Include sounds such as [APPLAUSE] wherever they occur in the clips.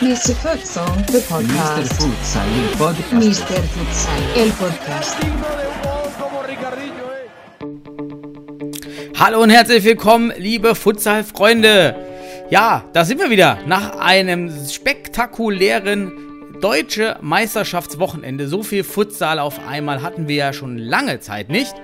Mr. Futsal, the Mr. podcast. Futsal, il podcast. Mr. Futsal, el podcast. Hallo und herzlich willkommen, liebe Futsal-Freunde. Ja, da sind wir wieder nach einem spektakulären deutsche Meisterschaftswochenende. So viel Futsal auf einmal hatten wir ja schon lange Zeit nicht.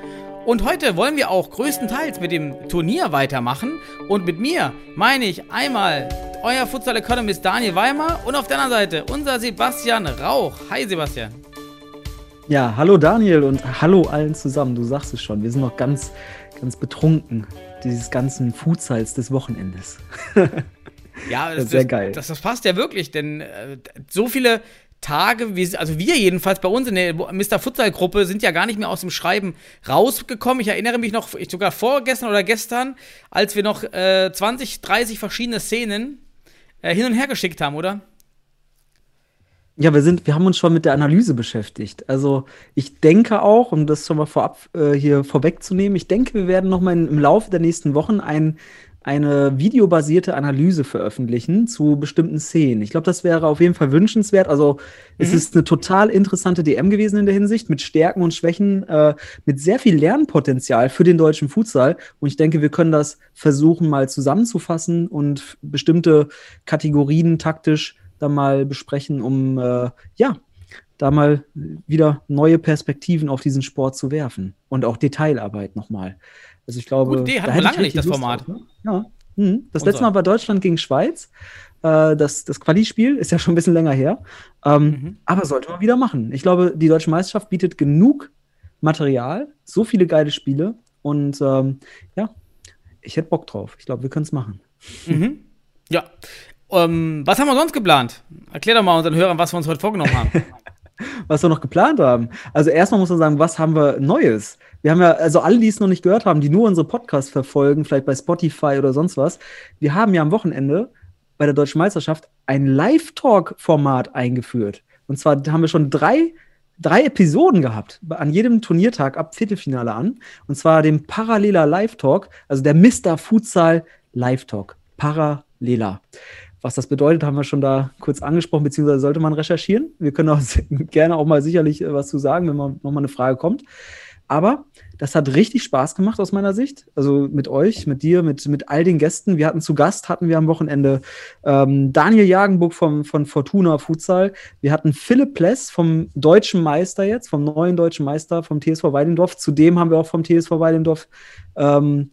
Und heute wollen wir auch größtenteils mit dem Turnier weitermachen. Und mit mir meine ich einmal euer Futsal Economist Daniel Weimer und auf der anderen Seite unser Sebastian Rauch. Hi Sebastian. Ja, hallo Daniel und hallo allen zusammen. Du sagst es schon, wir sind noch ganz, ganz betrunken dieses ganzen Futsals des Wochenendes. [LAUGHS] Ja, das, Sehr das, geil. Das, das passt ja wirklich, denn äh, so viele Tage, wie, also wir jedenfalls bei uns in der Mr. Futsal-Gruppe sind ja gar nicht mehr aus dem Schreiben rausgekommen. Ich erinnere mich noch, ich sogar vorgestern oder gestern, als wir noch äh, 20, 30 verschiedene Szenen äh, hin und her geschickt haben, oder? Ja, wir sind, wir haben uns schon mit der Analyse beschäftigt. Also ich denke auch, um das schon mal vorab äh, hier vorwegzunehmen, ich denke, wir werden noch mal in, im Laufe der nächsten Wochen ein, eine videobasierte Analyse veröffentlichen zu bestimmten Szenen. Ich glaube, das wäre auf jeden Fall wünschenswert. Also es Mhm. ist eine total interessante DM gewesen in der Hinsicht, mit Stärken und Schwächen, äh, mit sehr viel Lernpotenzial für den deutschen Futsal. Und ich denke, wir können das versuchen, mal zusammenzufassen und bestimmte Kategorien taktisch dann mal besprechen, um äh, ja, da mal wieder neue Perspektiven auf diesen Sport zu werfen und auch Detailarbeit nochmal. Also ich glaube, Gute Idee, hatten da wir lange nicht, das Lust Format. drauf, ne? Ja. Mhm. Das Unser. letzte Mal war Deutschland gegen Schweiz. Äh, das das Quali-Spiel ist ja schon ein bisschen länger her. Ähm, Mhm. Aber sollte man wieder machen. Ich glaube, die deutsche Meisterschaft bietet genug Material, so viele geile Spiele und ähm, ja, ich hätte Bock drauf. Ich glaube, wir können es machen. Mhm. Ja. Ähm, was haben wir sonst geplant? Erklär doch mal unseren Hörern, was wir uns heute vorgenommen haben. [LAUGHS] was wir noch geplant haben. Also erstmal muss man sagen, was haben wir Neues? Wir haben ja, also alle, die es noch nicht gehört haben, die nur unsere Podcasts verfolgen, vielleicht bei Spotify oder sonst was, wir haben ja am Wochenende bei der Deutschen Meisterschaft ein Live-Talk-Format eingeführt. Und zwar haben wir schon drei, drei Episoden gehabt, an jedem Turniertag ab Viertelfinale an. Und zwar dem Parallela Live-Talk, also der Mr. Futsal Live-Talk. Parallela. Was das bedeutet, haben wir schon da kurz angesprochen, beziehungsweise sollte man recherchieren. Wir können auch [LAUGHS] gerne auch mal sicherlich äh, was zu sagen, wenn mal nochmal eine Frage kommt. Aber das hat richtig Spaß gemacht aus meiner Sicht. Also mit euch, mit dir, mit, mit all den Gästen. Wir hatten zu Gast, hatten wir am Wochenende ähm, Daniel Jagenburg vom, von Fortuna Futsal. Wir hatten Philipp Pless vom deutschen Meister jetzt, vom neuen deutschen Meister vom TSV Weidendorf. Zudem haben wir auch vom TSV Weidendorf ähm,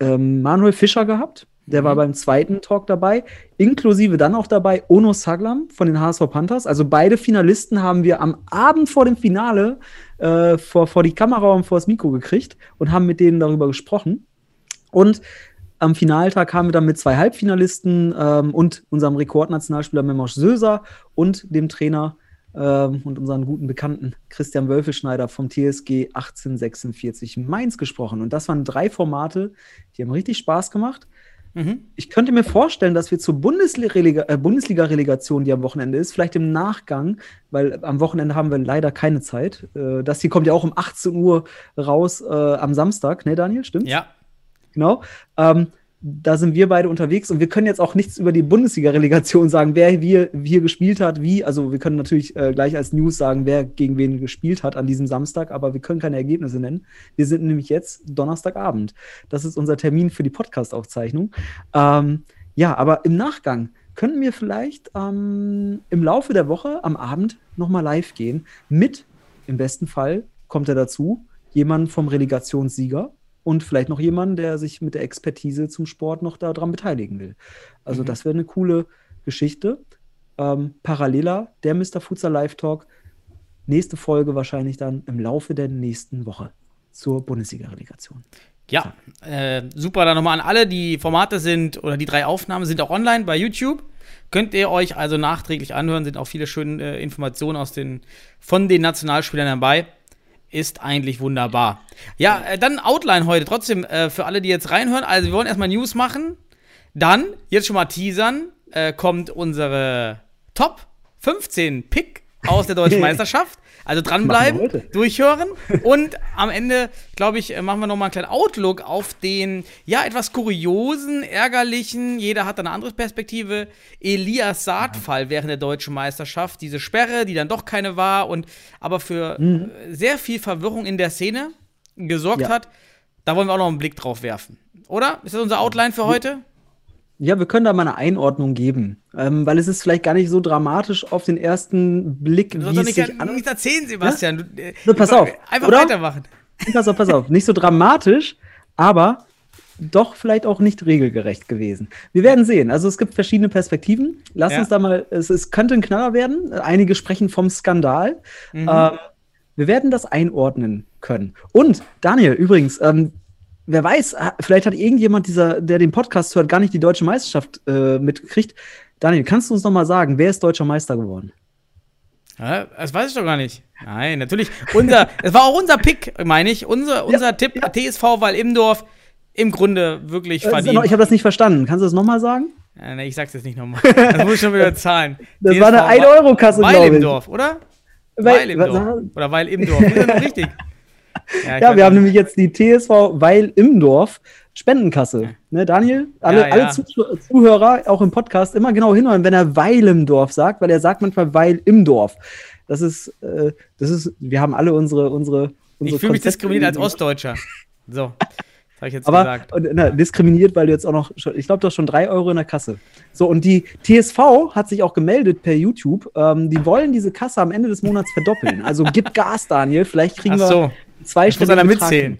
ähm, Manuel Fischer gehabt. Der war beim zweiten Talk dabei, inklusive dann auch dabei Ono Saglam von den HSV Panthers. Also beide Finalisten haben wir am Abend vor dem Finale äh, vor, vor die Kamera und vor das Mikro gekriegt und haben mit denen darüber gesprochen. Und am Finaltag haben wir dann mit zwei Halbfinalisten ähm, und unserem Rekordnationalspieler Memosch Söser und dem Trainer ähm, und unseren guten Bekannten Christian Wölfelschneider vom TSG 1846 Mainz gesprochen. Und das waren drei Formate, die haben richtig Spaß gemacht. Mhm. Ich könnte mir vorstellen, dass wir zur Bundesliga- äh, Bundesliga-Relegation, die am Wochenende ist, vielleicht im Nachgang, weil am Wochenende haben wir leider keine Zeit. Äh, das hier kommt ja auch um 18 Uhr raus äh, am Samstag, ne, Daniel? Stimmt? Ja. Genau. Ähm, da sind wir beide unterwegs und wir können jetzt auch nichts über die Bundesliga-Relegation sagen, wer wir, hier gespielt hat, wie. Also wir können natürlich äh, gleich als News sagen, wer gegen wen gespielt hat an diesem Samstag, aber wir können keine Ergebnisse nennen. Wir sind nämlich jetzt Donnerstagabend. Das ist unser Termin für die Podcast-Aufzeichnung. Ähm, ja, aber im Nachgang könnten wir vielleicht ähm, im Laufe der Woche am Abend nochmal live gehen mit, im besten Fall kommt er dazu, jemand vom Relegationssieger und vielleicht noch jemanden, der sich mit der Expertise zum Sport noch daran beteiligen will. Also Mhm. das wäre eine coole Geschichte. Ähm, paralleler, der Mr. Futsal Live Talk. Nächste Folge wahrscheinlich dann im Laufe der nächsten Woche zur Bundesliga-Relegation. Ja, äh, super. Dann nochmal an alle, die Formate sind oder die drei Aufnahmen sind auch online bei YouTube. Könnt ihr euch also nachträglich anhören, sind auch viele schöne äh, Informationen aus den, von den Nationalspielern dabei. Ist eigentlich wunderbar. Ja, äh, dann Outline heute trotzdem äh, für alle, die jetzt reinhören. Also, wir wollen erstmal News machen. Dann, jetzt schon mal teasern, äh, kommt unsere Top 15 Pick aus der deutschen [LAUGHS] Meisterschaft. Also dranbleiben, [LAUGHS] durchhören und am Ende, glaube ich, äh, machen wir nochmal einen kleinen Outlook auf den, ja, etwas kuriosen, ärgerlichen, jeder hat eine andere Perspektive, Elias Saad-Fall während der deutschen Meisterschaft. Diese Sperre, die dann doch keine war und aber für Mhm. äh, sehr viel Verwirrung in der Szene gesorgt Ja. hat. Da wollen wir auch noch einen Blick drauf werfen. Oder? Ist das unser Outline für heute? Ja, wir können da mal eine Einordnung geben, ähm, weil es ist vielleicht gar nicht so dramatisch auf den ersten Blick, Du wie es nicht, sich an nichts erzählen, Sebastian. Du, äh, So, pass auf, Einfach oder? weitermachen. [LAUGHS] Pass auf, pass auf. Nicht so dramatisch, aber doch vielleicht auch nicht regelgerecht gewesen. Wir werden sehen. Also es gibt verschiedene Perspektiven. Lass Ja. uns da mal, es, es könnte ein Knaller werden. Einige sprechen vom Skandal. Mhm. Ähm, wir werden das einordnen können. Und Daniel, übrigens, ähm, wer weiß, vielleicht hat irgendjemand, dieser, der den Podcast hört, gar nicht die deutsche Meisterschaft äh, mitgekriegt. Daniel, kannst du uns noch mal sagen, wer ist deutscher Meister geworden? Ja, das weiß ich doch gar nicht. Nein, natürlich. Unser, [LAUGHS] es war auch unser Pick, meine ich. Unser, unser Tipp, TSV Weil Imdorf, im Grunde wirklich Äh, verdient. noch- ich habe das nicht verstanden. Kannst du das noch mal sagen? Ja, nee, ich sag's jetzt nicht nochmal. Das muss ich schon wieder zahlen. [LAUGHS] Das TSV war eine 1-Euro-Kasse, Weil glaube im ich. Dorf, oder? Weil- Weil im Dorf. Oder Weil im Dorf. Ist das richtig? [LAUGHS] Ja, weiß wir haben nämlich jetzt die TSV Weil im Dorf Spendenkasse. Ne, Daniel, alle, Ja, ja. alle Zuh- Zuhörer, auch im Podcast, immer genau hinhören, wenn er Weil im Dorf sagt, weil er sagt manchmal Weil im Dorf. Das ist, äh, das ist, wir haben alle unsere, unsere, unsere Ich fühle mich diskriminiert als Ostdeutscher. So, habe ich jetzt Aber gesagt. na, diskriminiert, weil du jetzt auch noch, ich glaube, du hast schon drei Euro in der Kasse. So, und die TSV hat sich auch gemeldet per YouTube. Ähm, die wollen diese Kasse am Ende des Monats verdoppeln. Also gib Gas, Daniel. Vielleicht kriegen Ach wir so, zwei ich muss einer mitzählen.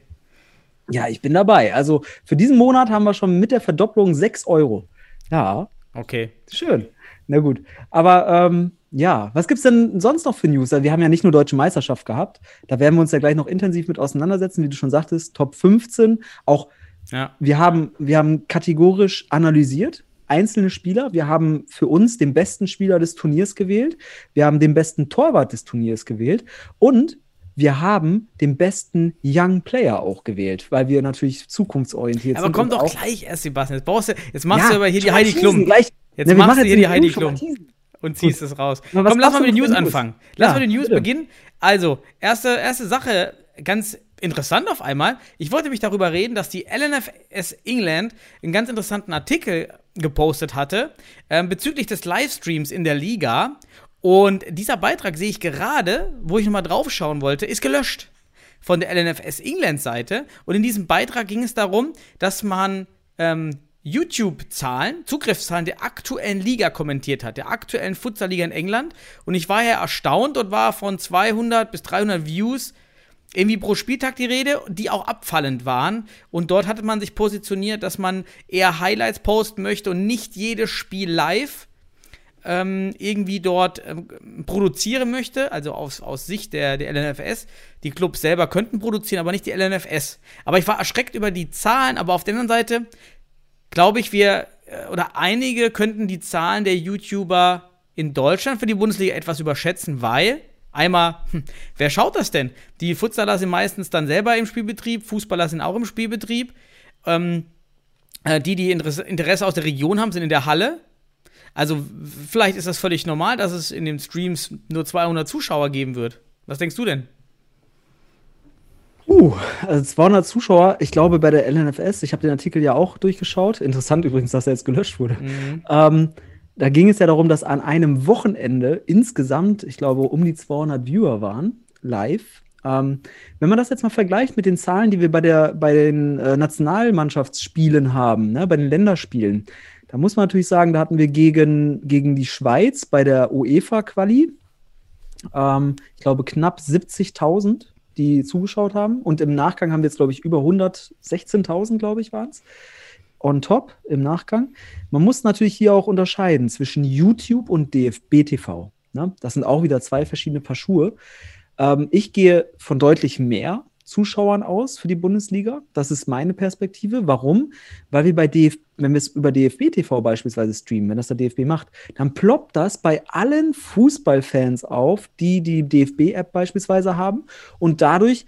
Ja, ich bin dabei. Also für diesen Monat haben wir schon mit der Verdopplung 6 Euro. Ja, Okay. schön. Na gut. Aber ähm, ja, was gibt's denn sonst noch für News? Also, wir haben ja nicht nur Deutsche Meisterschaft gehabt. Da werden wir uns ja gleich noch intensiv mit auseinandersetzen, wie du schon sagtest. Top 15. Auch Ja. wir haben, wir haben kategorisch analysiert. Einzelne Spieler. Wir haben für uns den besten Spieler des Turniers gewählt. Wir haben den besten Torwart des Turniers gewählt. Und wir haben den besten Young Player auch gewählt, weil wir natürlich zukunftsorientiert Aber sind. komm und doch gleich erst, Sebastian. Jetzt, brauchst du, jetzt machst Ja, du aber hier die Heidi Klum Gleich. Jetzt wir machst du hier die Heidi Klum. und ziehst es raus. Aber Komm, lass mal mit den News anfangen. Lass Ja, mal mit den News bitte. beginnen. Also, erste, erste Sache, ganz interessant auf einmal. Ich wollte mich darüber reden, dass die LNFS England einen ganz interessanten Artikel gepostet hatte ähm, bezüglich des Livestreams in der Liga. Und dieser Beitrag sehe ich gerade, wo ich nochmal drauf schauen wollte, ist gelöscht von der LNFS England Seite. Und in diesem Beitrag ging es darum, dass man ähm, YouTube-Zahlen, Zugriffszahlen der aktuellen Liga kommentiert hat, der aktuellen Futsal-Liga in England. Und ich war ja erstaunt und war von 200 bis 300 Views irgendwie pro Spieltag die Rede, die auch abfallend waren. Und dort hatte man sich positioniert, dass man eher Highlights posten möchte und nicht jedes Spiel live ähm, irgendwie dort ähm, produzieren möchte, also aus, aus Sicht der, der LNFS. Die Clubs selber könnten produzieren, aber nicht die LNFS. Aber ich war erschreckt über die Zahlen, aber auf der anderen Seite glaube ich, wir äh, oder einige könnten die Zahlen der YouTuber in Deutschland für die Bundesliga etwas überschätzen, weil einmal, hm, wer schaut das denn? Die Futsaler sind meistens dann selber im Spielbetrieb, Fußballer sind auch im Spielbetrieb. Ähm, äh, die, die Interesse, Interesse aus der Region haben, sind in der Halle. Also vielleicht ist das völlig normal, dass es in den Streams nur 200 Zuschauer geben wird. Was denkst du denn? Uh, also 200 Zuschauer, ich glaube bei der LNFS, ich habe den Artikel ja auch durchgeschaut. Interessant übrigens, dass er jetzt gelöscht wurde. Ähm, da ging es ja darum, dass an einem Wochenende insgesamt, ich glaube, um die 200 Viewer waren, live. Ähm, wenn man das jetzt mal vergleicht mit den Zahlen, die wir bei, der, bei den äh, Nationalmannschaftsspielen haben, ne, bei den Länderspielen, da muss man natürlich sagen, da hatten wir gegen, gegen die Schweiz bei der UEFA-Quali, ähm, ich glaube, knapp 70.000, die zugeschaut haben. Und im Nachgang haben wir jetzt, glaube ich, über 116.000, glaube ich, waren es. On top im Nachgang. Man muss natürlich hier auch unterscheiden zwischen YouTube und DFB TV. Ne? Das sind auch wieder zwei verschiedene Paar Schuhe. Ähm, ich gehe von deutlich mehr Zuschauern aus für die Bundesliga. Das ist meine Perspektive. Warum? Weil wir bei DF wenn wir es über DFB TV beispielsweise streamen, wenn das der DFB macht, dann ploppt das bei allen Fußballfans auf, die die DFB-App beispielsweise haben und dadurch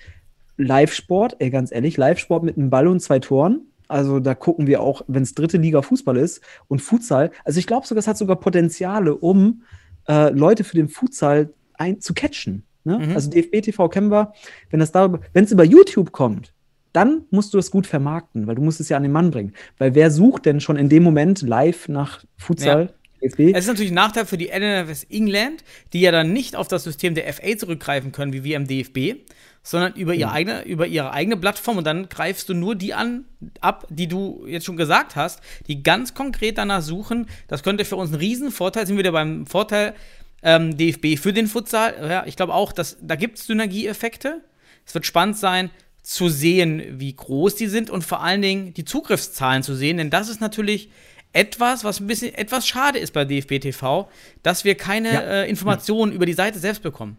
Live-Sport, ey, ganz ehrlich, Live-Sport mit einem Ball und zwei Toren. Also da gucken wir auch, wenn es dritte Liga Fußball ist und Futsal. Also ich glaube sogar, es hat sogar Potenziale, um äh, Leute für den Futsal ein, zu catchen. Ne? Mhm. Also DFB TV kennen wir, wenn das darüber, wenn es über YouTube kommt, dann musst du es gut vermarkten, weil du musst es ja an den Mann bringen. Weil wer sucht denn schon in dem Moment live nach Futsal? DFB? Es ist natürlich ein Nachteil für die NFS England, die ja dann nicht auf das System der FA zurückgreifen können, wie wir im DFB, sondern über ihre, eigene, über ihre eigene Plattform und dann greifst du nur die an, ab, die du jetzt schon gesagt hast, die ganz konkret danach suchen. Das könnte für uns ein Riesenvorteil, sind wir wieder beim Vorteil ähm, DFB für den Futsal. Ja, ich glaube auch, dass da gibt es Synergieeffekte. Es wird spannend sein, zu sehen, wie groß die sind und vor allen Dingen die Zugriffszahlen zu sehen, denn das ist natürlich etwas, was ein bisschen etwas schade ist bei DFB TV, dass wir keine Ja. äh, Informationen über die Seite selbst bekommen.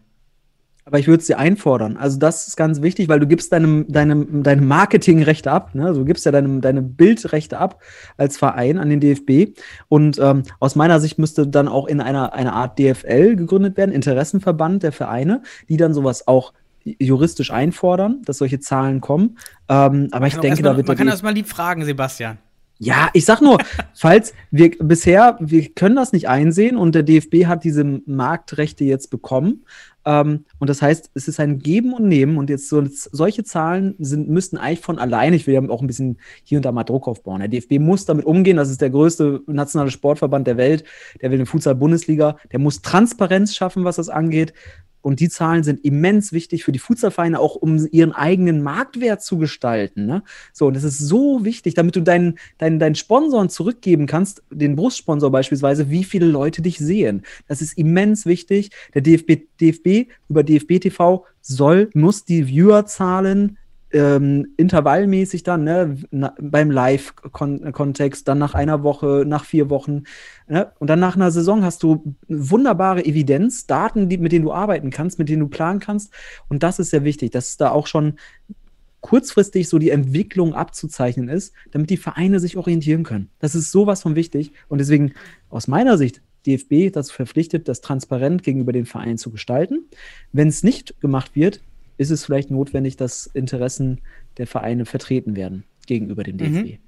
Aber ich würde es dir einfordern. Also das ist ganz wichtig, weil du gibst deinem, deinem, deinem Marketingrechte ab. Ne? Also du gibst ja deinem, deine Bildrechte ab als Verein an den DFB. Und ähm, aus meiner Sicht müsste dann auch in einer, einer Art DFL gegründet werden, Interessenverband der Vereine, die dann sowas auch juristisch einfordern, dass solche Zahlen kommen. Ähm, aber ich denke, mal, da wird man kann DFB das mal lieb fragen, Sebastian. Ja, ich sag nur, [LAUGHS] falls wir bisher, wir können das nicht einsehen und der DFB hat diese Marktrechte jetzt bekommen. Ähm, und das heißt, es ist ein Geben und Nehmen und jetzt so, solche Zahlen sind, müssten eigentlich von alleine, ich will ja auch ein bisschen hier und da mal Druck aufbauen. Der DFB muss damit umgehen, das ist der größte nationale Sportverband der Welt, der will eine Futsal-Bundesliga, der muss Transparenz schaffen, was das angeht. Und die Zahlen sind immens wichtig für die Futsalvereine, auch um ihren eigenen Marktwert zu gestalten. Ne? So, und das ist so wichtig, damit du deinen, deinen, deinen Sponsoren zurückgeben kannst, den Brustsponsor beispielsweise, wie viele Leute dich sehen. Das ist immens wichtig. Der DFB, DFB über DFB TV soll, muss die Viewerzahlen ähm, intervallmäßig dann, ne, na, beim Live-Kontext, dann nach einer Woche, nach vier Wochen, ne, und dann nach einer Saison hast du wunderbare Evidenz, Daten, die, mit denen du arbeiten kannst, mit denen du planen kannst. Und das ist sehr wichtig, dass da auch schon kurzfristig so die Entwicklung abzuzeichnen ist, damit die Vereine sich orientieren können. Das ist sowas von wichtig. Und deswegen aus meiner Sicht DFB dazu verpflichtet, das transparent gegenüber den Vereinen zu gestalten. Wenn es nicht gemacht wird, ist es vielleicht notwendig, dass Interessen der Vereine vertreten werden gegenüber dem DFB.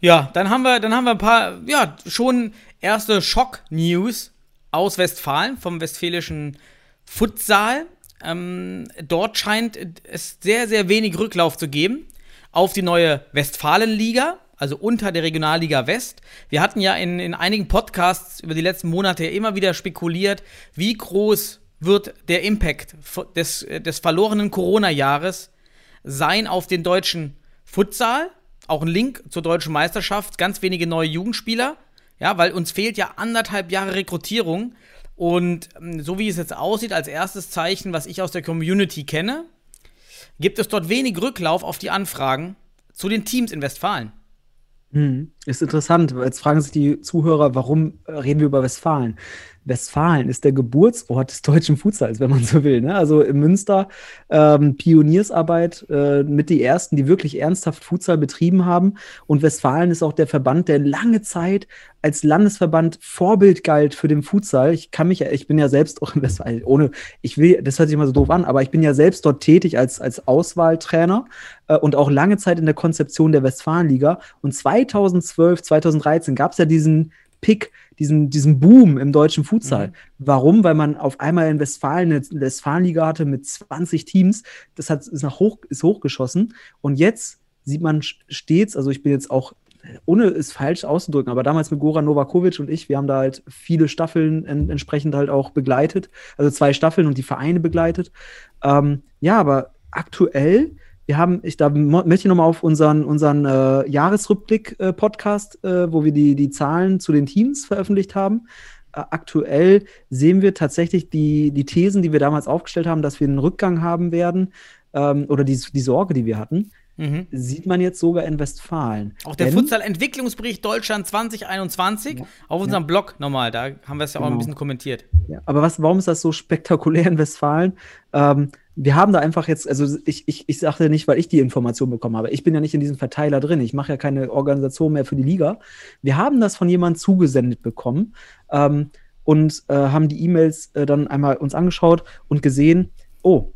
Ja, dann haben wir, dann haben wir ein paar, ja, schon erste Schock-News aus Westfalen, vom westfälischen Futsal. Ähm, dort scheint es sehr, sehr wenig Rücklauf zu geben auf die neue Westfalenliga, also unter der Regionalliga West. Wir hatten ja in, in einigen Podcasts über die letzten Monate immer wieder spekuliert, wie groß wird der Impact des, des verlorenen Corona-Jahres sein auf den deutschen Futsal. Auch ein Link zur deutschen Meisterschaft, ganz wenige neue Jugendspieler. Ja, weil uns fehlt ja anderthalb Jahre Rekrutierung. Und ähm, so wie es jetzt aussieht, als erstes Zeichen, was ich aus der Community kenne, gibt es dort wenig Rücklauf auf die Anfragen zu den Teams in Westfalen. Hm, Ist interessant. Jetzt fragen sich die Zuhörer, warum äh, reden wir über Westfalen? Westfalen ist der Geburtsort des deutschen Futsals, wenn man so will. Ne? Also in Münster ähm, Pioniersarbeit äh, mit die ersten, die wirklich ernsthaft Futsal betrieben haben. Und Westfalen ist auch der Verband, der lange Zeit als Landesverband Vorbild galt für den Futsal. Ich kann mich, ich bin ja selbst auch in Westfalen, ohne, ich will, das hört sich immer so doof an, aber ich bin ja selbst dort tätig als, als Auswahltrainer äh, und auch lange Zeit in der Konzeption der Westfalenliga. Und 2012, 2013 gab es ja diesen Pick, diesen, diesen Boom im deutschen Futsal. Mhm. Warum? Weil man auf einmal in Westfalen eine Westfalenliga hatte mit 20 Teams. Das hat, ist, nach hoch, ist hochgeschossen. Und jetzt sieht man stets, also ich bin jetzt auch, ohne es falsch auszudrücken, aber damals mit Goran Novakovic und ich, wir haben da halt viele Staffeln en entsprechend halt auch begleitet. Also zwei Staffeln und die Vereine begleitet. Ähm, ja, aber aktuell wir haben, ich da möchte ich nochmal auf unseren, unseren äh, Jahresrückblick-Podcast, äh, wo wir die, die Zahlen zu den Teams veröffentlicht haben. Äh, aktuell sehen wir tatsächlich die, die Thesen, die wir damals aufgestellt haben, dass wir einen Rückgang haben werden, ähm, oder die, die Sorge, die wir hatten, Mhm. sieht man jetzt sogar in Westfalen. Auch der Futsal-Entwicklungsbericht Deutschland 2021 Ja. auf unserem Blog nochmal, da haben wir es ja auch ein Genau. bisschen kommentiert. Ja, aber was, warum ist das so spektakulär in Westfalen? Ähm, wir haben da einfach jetzt, also ich, ich, ich sage nicht, weil ich die Information bekommen habe. Ich bin ja nicht in diesem Verteiler drin. Ich mache ja keine Organisation mehr für die Liga. Wir haben das von jemandem zugesendet bekommen ähm, und äh, haben die E-Mails äh, dann einmal uns angeschaut und gesehen, oh,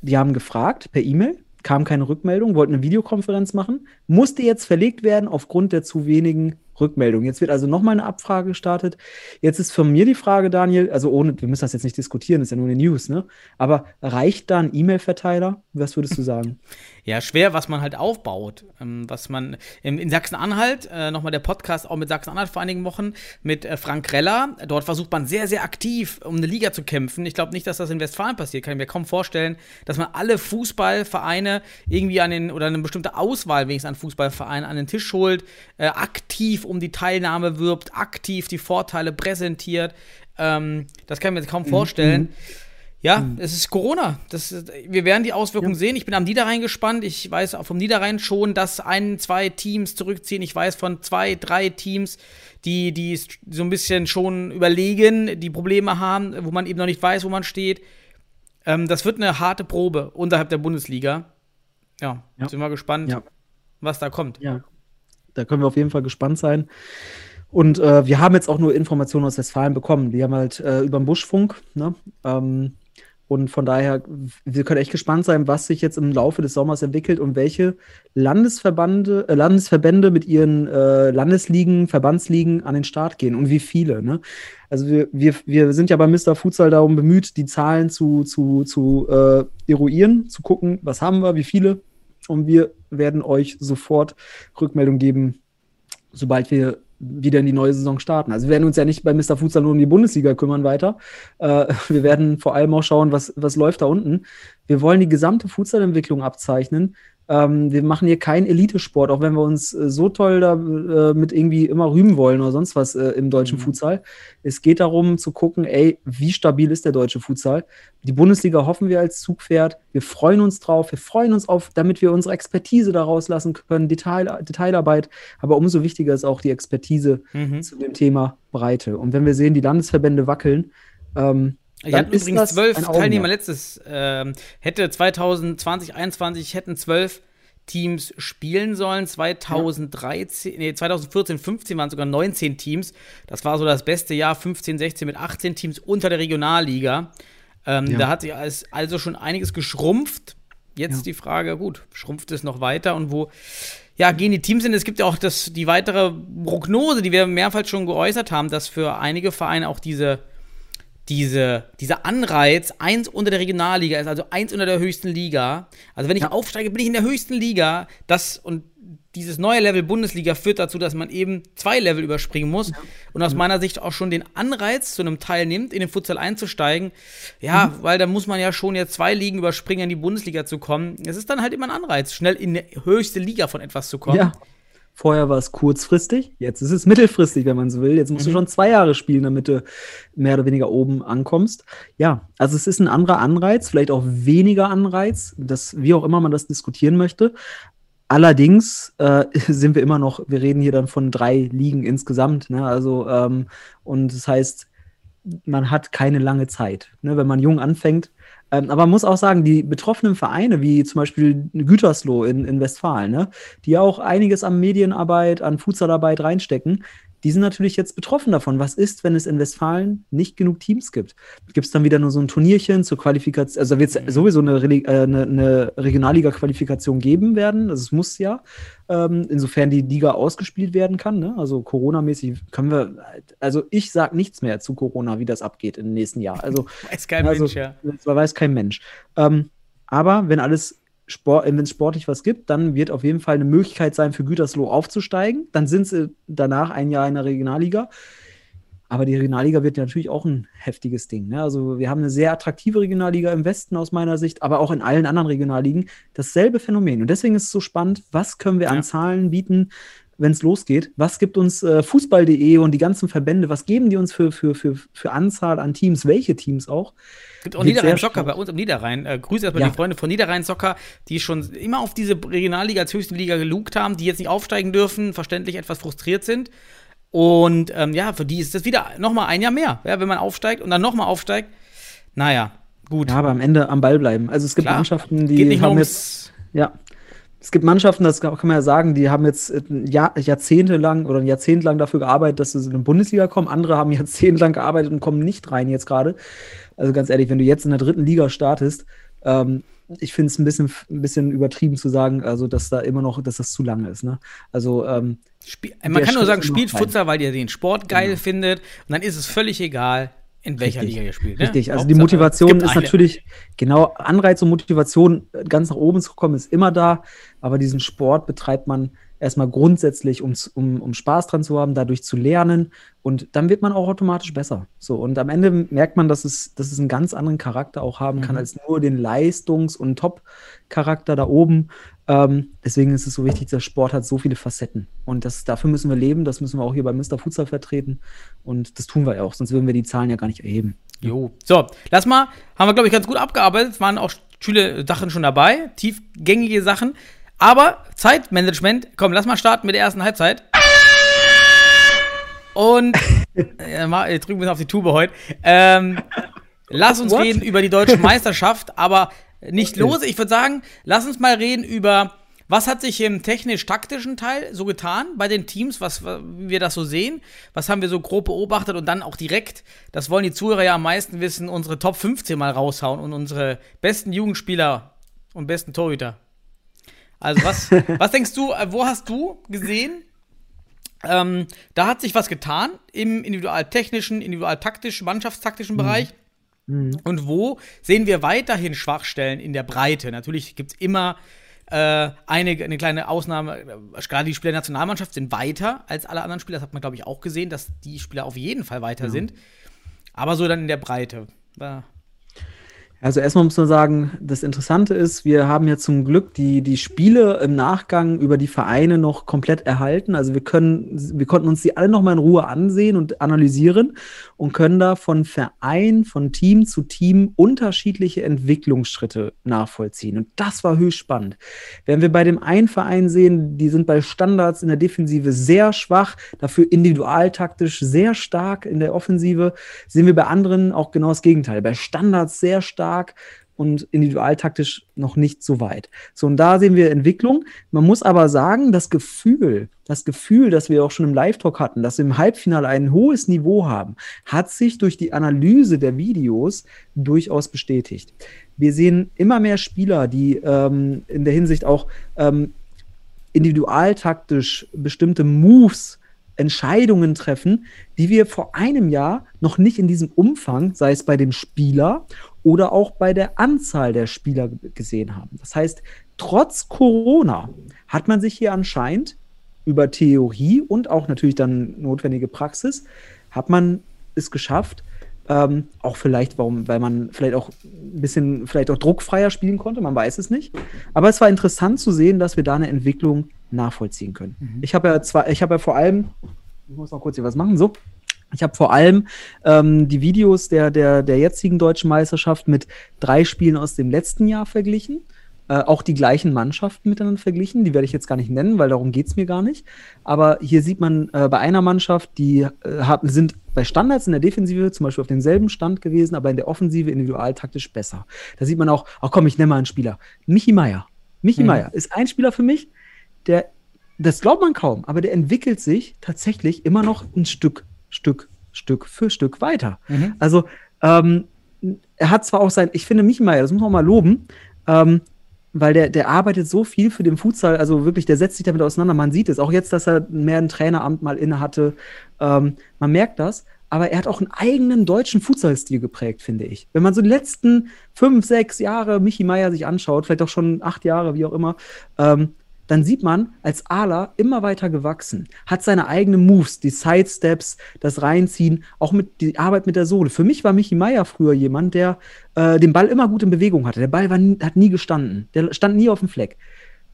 die haben gefragt per E-Mail, kam keine Rückmeldung, wollten eine Videokonferenz machen, musste jetzt verlegt werden aufgrund der zu wenigen Rückmeldung. Jetzt wird also nochmal eine Abfrage gestartet. Jetzt ist von mir die Frage, Daniel, also ohne, wir müssen das jetzt nicht diskutieren, ist ja nur eine News, ne? Aber reicht da ein E-Mail-Verteiler? Was würdest du sagen? [LAUGHS] Ja, schwer, was man halt aufbaut. Ähm, was man in, Sachsen-Anhalt, äh, nochmal der Podcast auch mit Sachsen-Anhalt vor einigen Wochen mit äh, Frank Reller. Dort versucht man sehr, sehr aktiv, um eine Liga zu kämpfen. Ich glaube nicht, dass das in Westfalen passiert. Kann ich mir kaum vorstellen, dass man alle Fußballvereine irgendwie an den, oder eine bestimmte Auswahl wenigstens an Fußballvereinen an den Tisch holt, äh, aktiv um die Teilnahme wirbt, aktiv die Vorteile präsentiert. Ähm, das kann ich mir kaum vorstellen. Mhm. Ja, mhm. es ist Corona. Das, wir werden die Auswirkungen ja. sehen. Ich bin am Niederrhein gespannt. Ich weiß auch vom Niederrhein schon, dass ein, zwei Teams zurückziehen. Ich weiß von zwei, drei Teams, die, die so ein bisschen schon überlegen, die Probleme haben, wo man eben noch nicht weiß, wo man steht. Ähm, das wird eine harte Probe unterhalb der Bundesliga. Ja, ja. sind wir gespannt, ja. was da kommt. Ja, da können wir auf jeden Fall gespannt sein. Und äh, wir haben jetzt auch nur Informationen aus Westfalen bekommen. Die haben halt äh, über den Buschfunk, ne? Ähm, und von daher, wir können echt gespannt sein, was sich jetzt im Laufe des Sommers entwickelt und welche Landesverbände, äh, Landesverbände mit ihren äh, Landesligen, Verbandsligen an den Start gehen und wie viele. Ne? Also wir, wir, wir sind ja bei Mr. Futsal darum bemüht, die Zahlen zu, zu, zu äh, eruieren, zu gucken, was haben wir, wie viele. Und wir werden euch sofort Rückmeldung geben, sobald wir wieder in die neue Saison starten. Also wir werden uns ja nicht bei Mr. Futsal nur um die Bundesliga kümmern weiter. Äh, [LAUGHS] wir werden vor allem auch schauen, was, was läuft da unten. Wir wollen die gesamte Futsalentwicklung abzeichnen. Ähm, wir machen hier keinen Elitesport, auch wenn wir uns äh, so toll da äh, mit irgendwie immer rühmen wollen oder sonst was äh, im deutschen mhm. Futsal. Es geht darum zu gucken, ey, wie stabil ist der deutsche Futsal? Die Bundesliga hoffen wir als Zugpferd. Wir freuen uns drauf. Wir freuen uns auf, damit wir unsere Expertise daraus lassen können, Detail, Detailarbeit. Aber umso wichtiger ist auch die Expertise mhm. zu dem Thema Breite. Und wenn wir sehen, die Landesverbände wackeln, ähm, ich hatte übrigens zwölf Teilnehmer letztes, ähm, hätte 2020, 2021 hätten zwölf Teams spielen sollen. 2013, ja. nee, 2014, 15 waren sogar 19 Teams. Das war so das beste Jahr, 15, 16 mit 18 Teams unter der Regionalliga. Ähm, ja. Da hat sich also schon einiges geschrumpft. Jetzt ja. die Frage, gut, schrumpft es noch weiter und wo ja, gehen die Teams hin? Es gibt ja auch das, die weitere Prognose, die wir mehrfach schon geäußert haben, dass für einige Vereine auch diese diese, dieser Anreiz, eins unter der Regionalliga ist, also eins unter der höchsten Liga. Also wenn ich ja. aufsteige, bin ich in der höchsten Liga. Das und dieses neue Level Bundesliga führt dazu, dass man eben zwei Level überspringen muss ja. und aus meiner Sicht auch schon den Anreiz zu einem Teil nimmt, in den Futsal einzusteigen. Ja, mhm. weil da muss man ja schon jetzt zwei Ligen überspringen, in die Bundesliga zu kommen. Es ist dann halt immer ein Anreiz, schnell in die höchste Liga von etwas zu kommen. Ja. Vorher war es kurzfristig, jetzt ist es mittelfristig, wenn man so will. Jetzt musst mhm. du schon zwei Jahre spielen, damit du mehr oder weniger oben ankommst. Ja, also es ist ein anderer Anreiz, vielleicht auch weniger Anreiz, das, wie auch immer man das diskutieren möchte. Allerdings äh, [LAUGHS] sind wir immer noch, wir reden hier dann von drei Ligen insgesamt. Ne? Also, ähm, und das heißt, man hat keine lange Zeit. Ne? Wenn man jung anfängt, ähm, aber man muss auch sagen, die betroffenen Vereine, wie zum Beispiel Gütersloh in, in Westfalen, ne, die auch einiges an Medienarbeit, an Futsalarbeit reinstecken, die sind natürlich jetzt betroffen davon. Was ist, wenn es in Westfalen nicht genug Teams gibt? Gibt es dann wieder nur so ein Turnierchen zur Qualifikation? Also wird es mhm. sowieso eine, äh, eine, eine Regionalliga-Qualifikation geben werden. Also es muss ja, ähm, insofern die Liga ausgespielt werden kann. Ne? Also Corona-mäßig können wir, also ich sage nichts mehr zu Corona, wie das abgeht im nächsten Jahr. Also [LAUGHS] weiß kein also, Mensch, ja. Weiß kein Mensch. Ähm, aber wenn alles Sport, wenn es sportlich was gibt, dann wird auf jeden Fall eine Möglichkeit sein, für Gütersloh aufzusteigen. Dann sind sie danach ein Jahr in der Regionalliga. Aber die Regionalliga wird natürlich auch ein heftiges Ding. Ne? Also wir haben eine sehr attraktive Regionalliga im Westen aus meiner Sicht, aber auch in allen anderen Regionalligen dasselbe Phänomen. Und deswegen ist es so spannend, was können wir ja. an Zahlen bieten, wenn es losgeht? Was gibt uns äh, Fußball.de und die ganzen Verbände, was geben die uns für, für, für, für Anzahl an Teams, welche Teams auch? gibt auch Niederrhein Soccer bei uns im Niederrhein. Äh, Grüße erstmal ja. die Freunde von Niederrhein Soccer, die schon immer auf diese Regionalliga als höchste Liga gelugt haben, die jetzt nicht aufsteigen dürfen, verständlich etwas frustriert sind. Und ähm, ja, für die ist das wieder nochmal ein Jahr mehr, ja, wenn man aufsteigt und dann nochmal aufsteigt. Naja, gut. Ja, aber am Ende am Ball bleiben. Also es gibt Klar. Mannschaften, die Geht nicht haben jetzt, ja, es gibt Mannschaften, das kann man ja sagen, die haben jetzt Jahr, jahrzehntelang oder ein Jahrzehnt lang dafür gearbeitet, dass sie in die Bundesliga kommen. Andere haben [LAUGHS] jahrzehntelang gearbeitet und kommen nicht rein jetzt gerade. Also ganz ehrlich, wenn du jetzt in der dritten Liga startest, ähm, ich finde es ein bisschen, ein bisschen übertrieben zu sagen, also dass da immer noch, dass das zu lange ist. Ne? Also ähm, man kann nur Schritt sagen, ist noch spielt. Futsal, weil ihr den Sport geil Genau. findet. Und dann ist es völlig egal, in welcher Richtig. Liga ihr spielt. Ne? Richtig, also die Hauptsache, Motivation es gibt ist eine. natürlich, genau, Anreiz und Motivation, äh, ganz nach oben zu kommen, ist immer da, aber diesen Sport betreibt man erstmal grundsätzlich, um, um, um Spaß dran zu haben, dadurch zu lernen und dann wird man auch automatisch besser. So, und am Ende merkt man, dass es, dass es einen ganz anderen Charakter auch haben kann, Mhm. als nur den Leistungs- und Top-Charakter da oben. Ähm, deswegen ist es so wichtig, der Sport hat so viele Facetten. Und das, dafür müssen wir leben, das müssen wir auch hier bei Mr. Futsal vertreten. Und das tun wir ja auch, sonst würden wir die Zahlen ja gar nicht erheben. Jo. So, lass mal, haben wir, glaube ich, ganz gut abgearbeitet. Es waren auch schöne Sachen schon dabei, tiefgängige Sachen. Aber Zeitmanagement, komm, lass mal starten mit der ersten Halbzeit. Und [LAUGHS] äh, mal, drücken wir auf die Tube heute. Ähm, lass uns What? reden über die deutsche Meisterschaft, aber nicht los. Ich würde sagen, lass uns mal reden über, was hat sich im technisch-taktischen Teil so getan bei den Teams, was, wie wir das so sehen, was haben wir so grob beobachtet und dann auch direkt, das wollen die Zuhörer ja am meisten wissen, unsere Top 15 mal raushauen und unsere besten Jugendspieler und besten Torhüter. Also was, [LAUGHS] was denkst du, äh, wo hast du gesehen, ähm, da hat sich was getan im individualtechnischen, individualtaktischen, mannschaftstaktischen Bereich. Und wo sehen wir weiterhin Schwachstellen in der Breite? Natürlich gibt es immer äh, eine, eine kleine Ausnahme. äh, Gerade die Spieler der Nationalmannschaft sind weiter als alle anderen Spieler. Das hat man, glaube ich, auch gesehen, dass die Spieler auf jeden Fall weiter sind. Aber so dann in der Breite. Ja. Also erstmal muss man sagen, das Interessante ist, wir haben ja zum Glück die, die Spiele im Nachgang über die Vereine noch komplett erhalten. Also wir können, wir konnten uns die alle noch mal in Ruhe ansehen und analysieren und können da von Verein, von Team zu Team unterschiedliche Entwicklungsschritte nachvollziehen. Und das war höchst spannend. Während wir bei dem einen Verein sehen, die sind bei Standards in der Defensive sehr schwach, dafür individualtaktisch sehr stark in der Offensive, sehen wir bei anderen auch genau das Gegenteil. Bei Standards sehr stark und individualtaktisch noch nicht so weit. So, und da sehen wir Entwicklung. Man muss aber sagen, das Gefühl, das Gefühl, das wir auch schon im Live-Talk hatten, dass wir im Halbfinale ein hohes Niveau haben, hat sich durch die Analyse der Videos durchaus bestätigt. Wir sehen immer mehr Spieler, die ähm, in der Hinsicht auch ähm, individualtaktisch bestimmte Moves Entscheidungen treffen, die wir vor einem Jahr noch nicht in diesem Umfang, sei es bei dem Spieler oder auch bei der Anzahl der Spieler gesehen haben. Das heißt, trotz Corona hat man sich hier anscheinend über Theorie und auch natürlich dann notwendige Praxis, hat man es geschafft, ähm, auch vielleicht, warum, weil man vielleicht auch ein bisschen, vielleicht auch druckfreier spielen konnte, man weiß es nicht. Aber es war interessant zu sehen, dass wir da eine Entwicklung nachvollziehen können. Ich habe ja zwar, ich habe ja vor allem, ich muss noch kurz hier was machen, so. Ich habe vor allem ähm, die Videos der, der, der jetzigen deutschen Meisterschaft mit drei Spielen aus dem letzten Jahr verglichen. Äh, auch die gleichen Mannschaften miteinander verglichen. Die werde ich jetzt gar nicht nennen, weil darum geht es mir gar nicht. Aber hier sieht man äh, bei einer Mannschaft, die äh, haben, sind bei Standards in der Defensive zum Beispiel auf demselben Stand gewesen, aber in der Offensive individualtaktisch besser. Da sieht man auch, ach komm, ich nenne mal einen Spieler. Michi Meier. Michi Mhm. Meier ist ein Spieler für mich, der, das glaubt man kaum, aber der entwickelt sich tatsächlich immer noch ein Stück, Stück, Stück für Stück weiter. Mhm. Also, ähm, er hat zwar auch sein, ich finde Michi Meier, das muss man mal loben, ähm, weil der, der arbeitet so viel für den Futsal, also wirklich, der setzt sich damit auseinander. Man sieht es, auch jetzt, dass er mehr ein Traineramt mal inne hatte. Ähm, man merkt das, aber er hat auch einen eigenen deutschen Futsalstil geprägt, finde ich. Wenn man so die letzten fünf, sechs Jahre Michi Meier sich anschaut, vielleicht auch schon acht Jahre, wie auch immer, ähm, dann sieht man als Ala immer weiter gewachsen, hat seine eigenen Moves, die Sidesteps, das Reinziehen, auch mit die Arbeit mit der Sohle. Für mich war Michi Meier früher jemand, der äh, den Ball immer gut in Bewegung hatte. Der Ball war hat nie gestanden, der stand nie auf dem Fleck.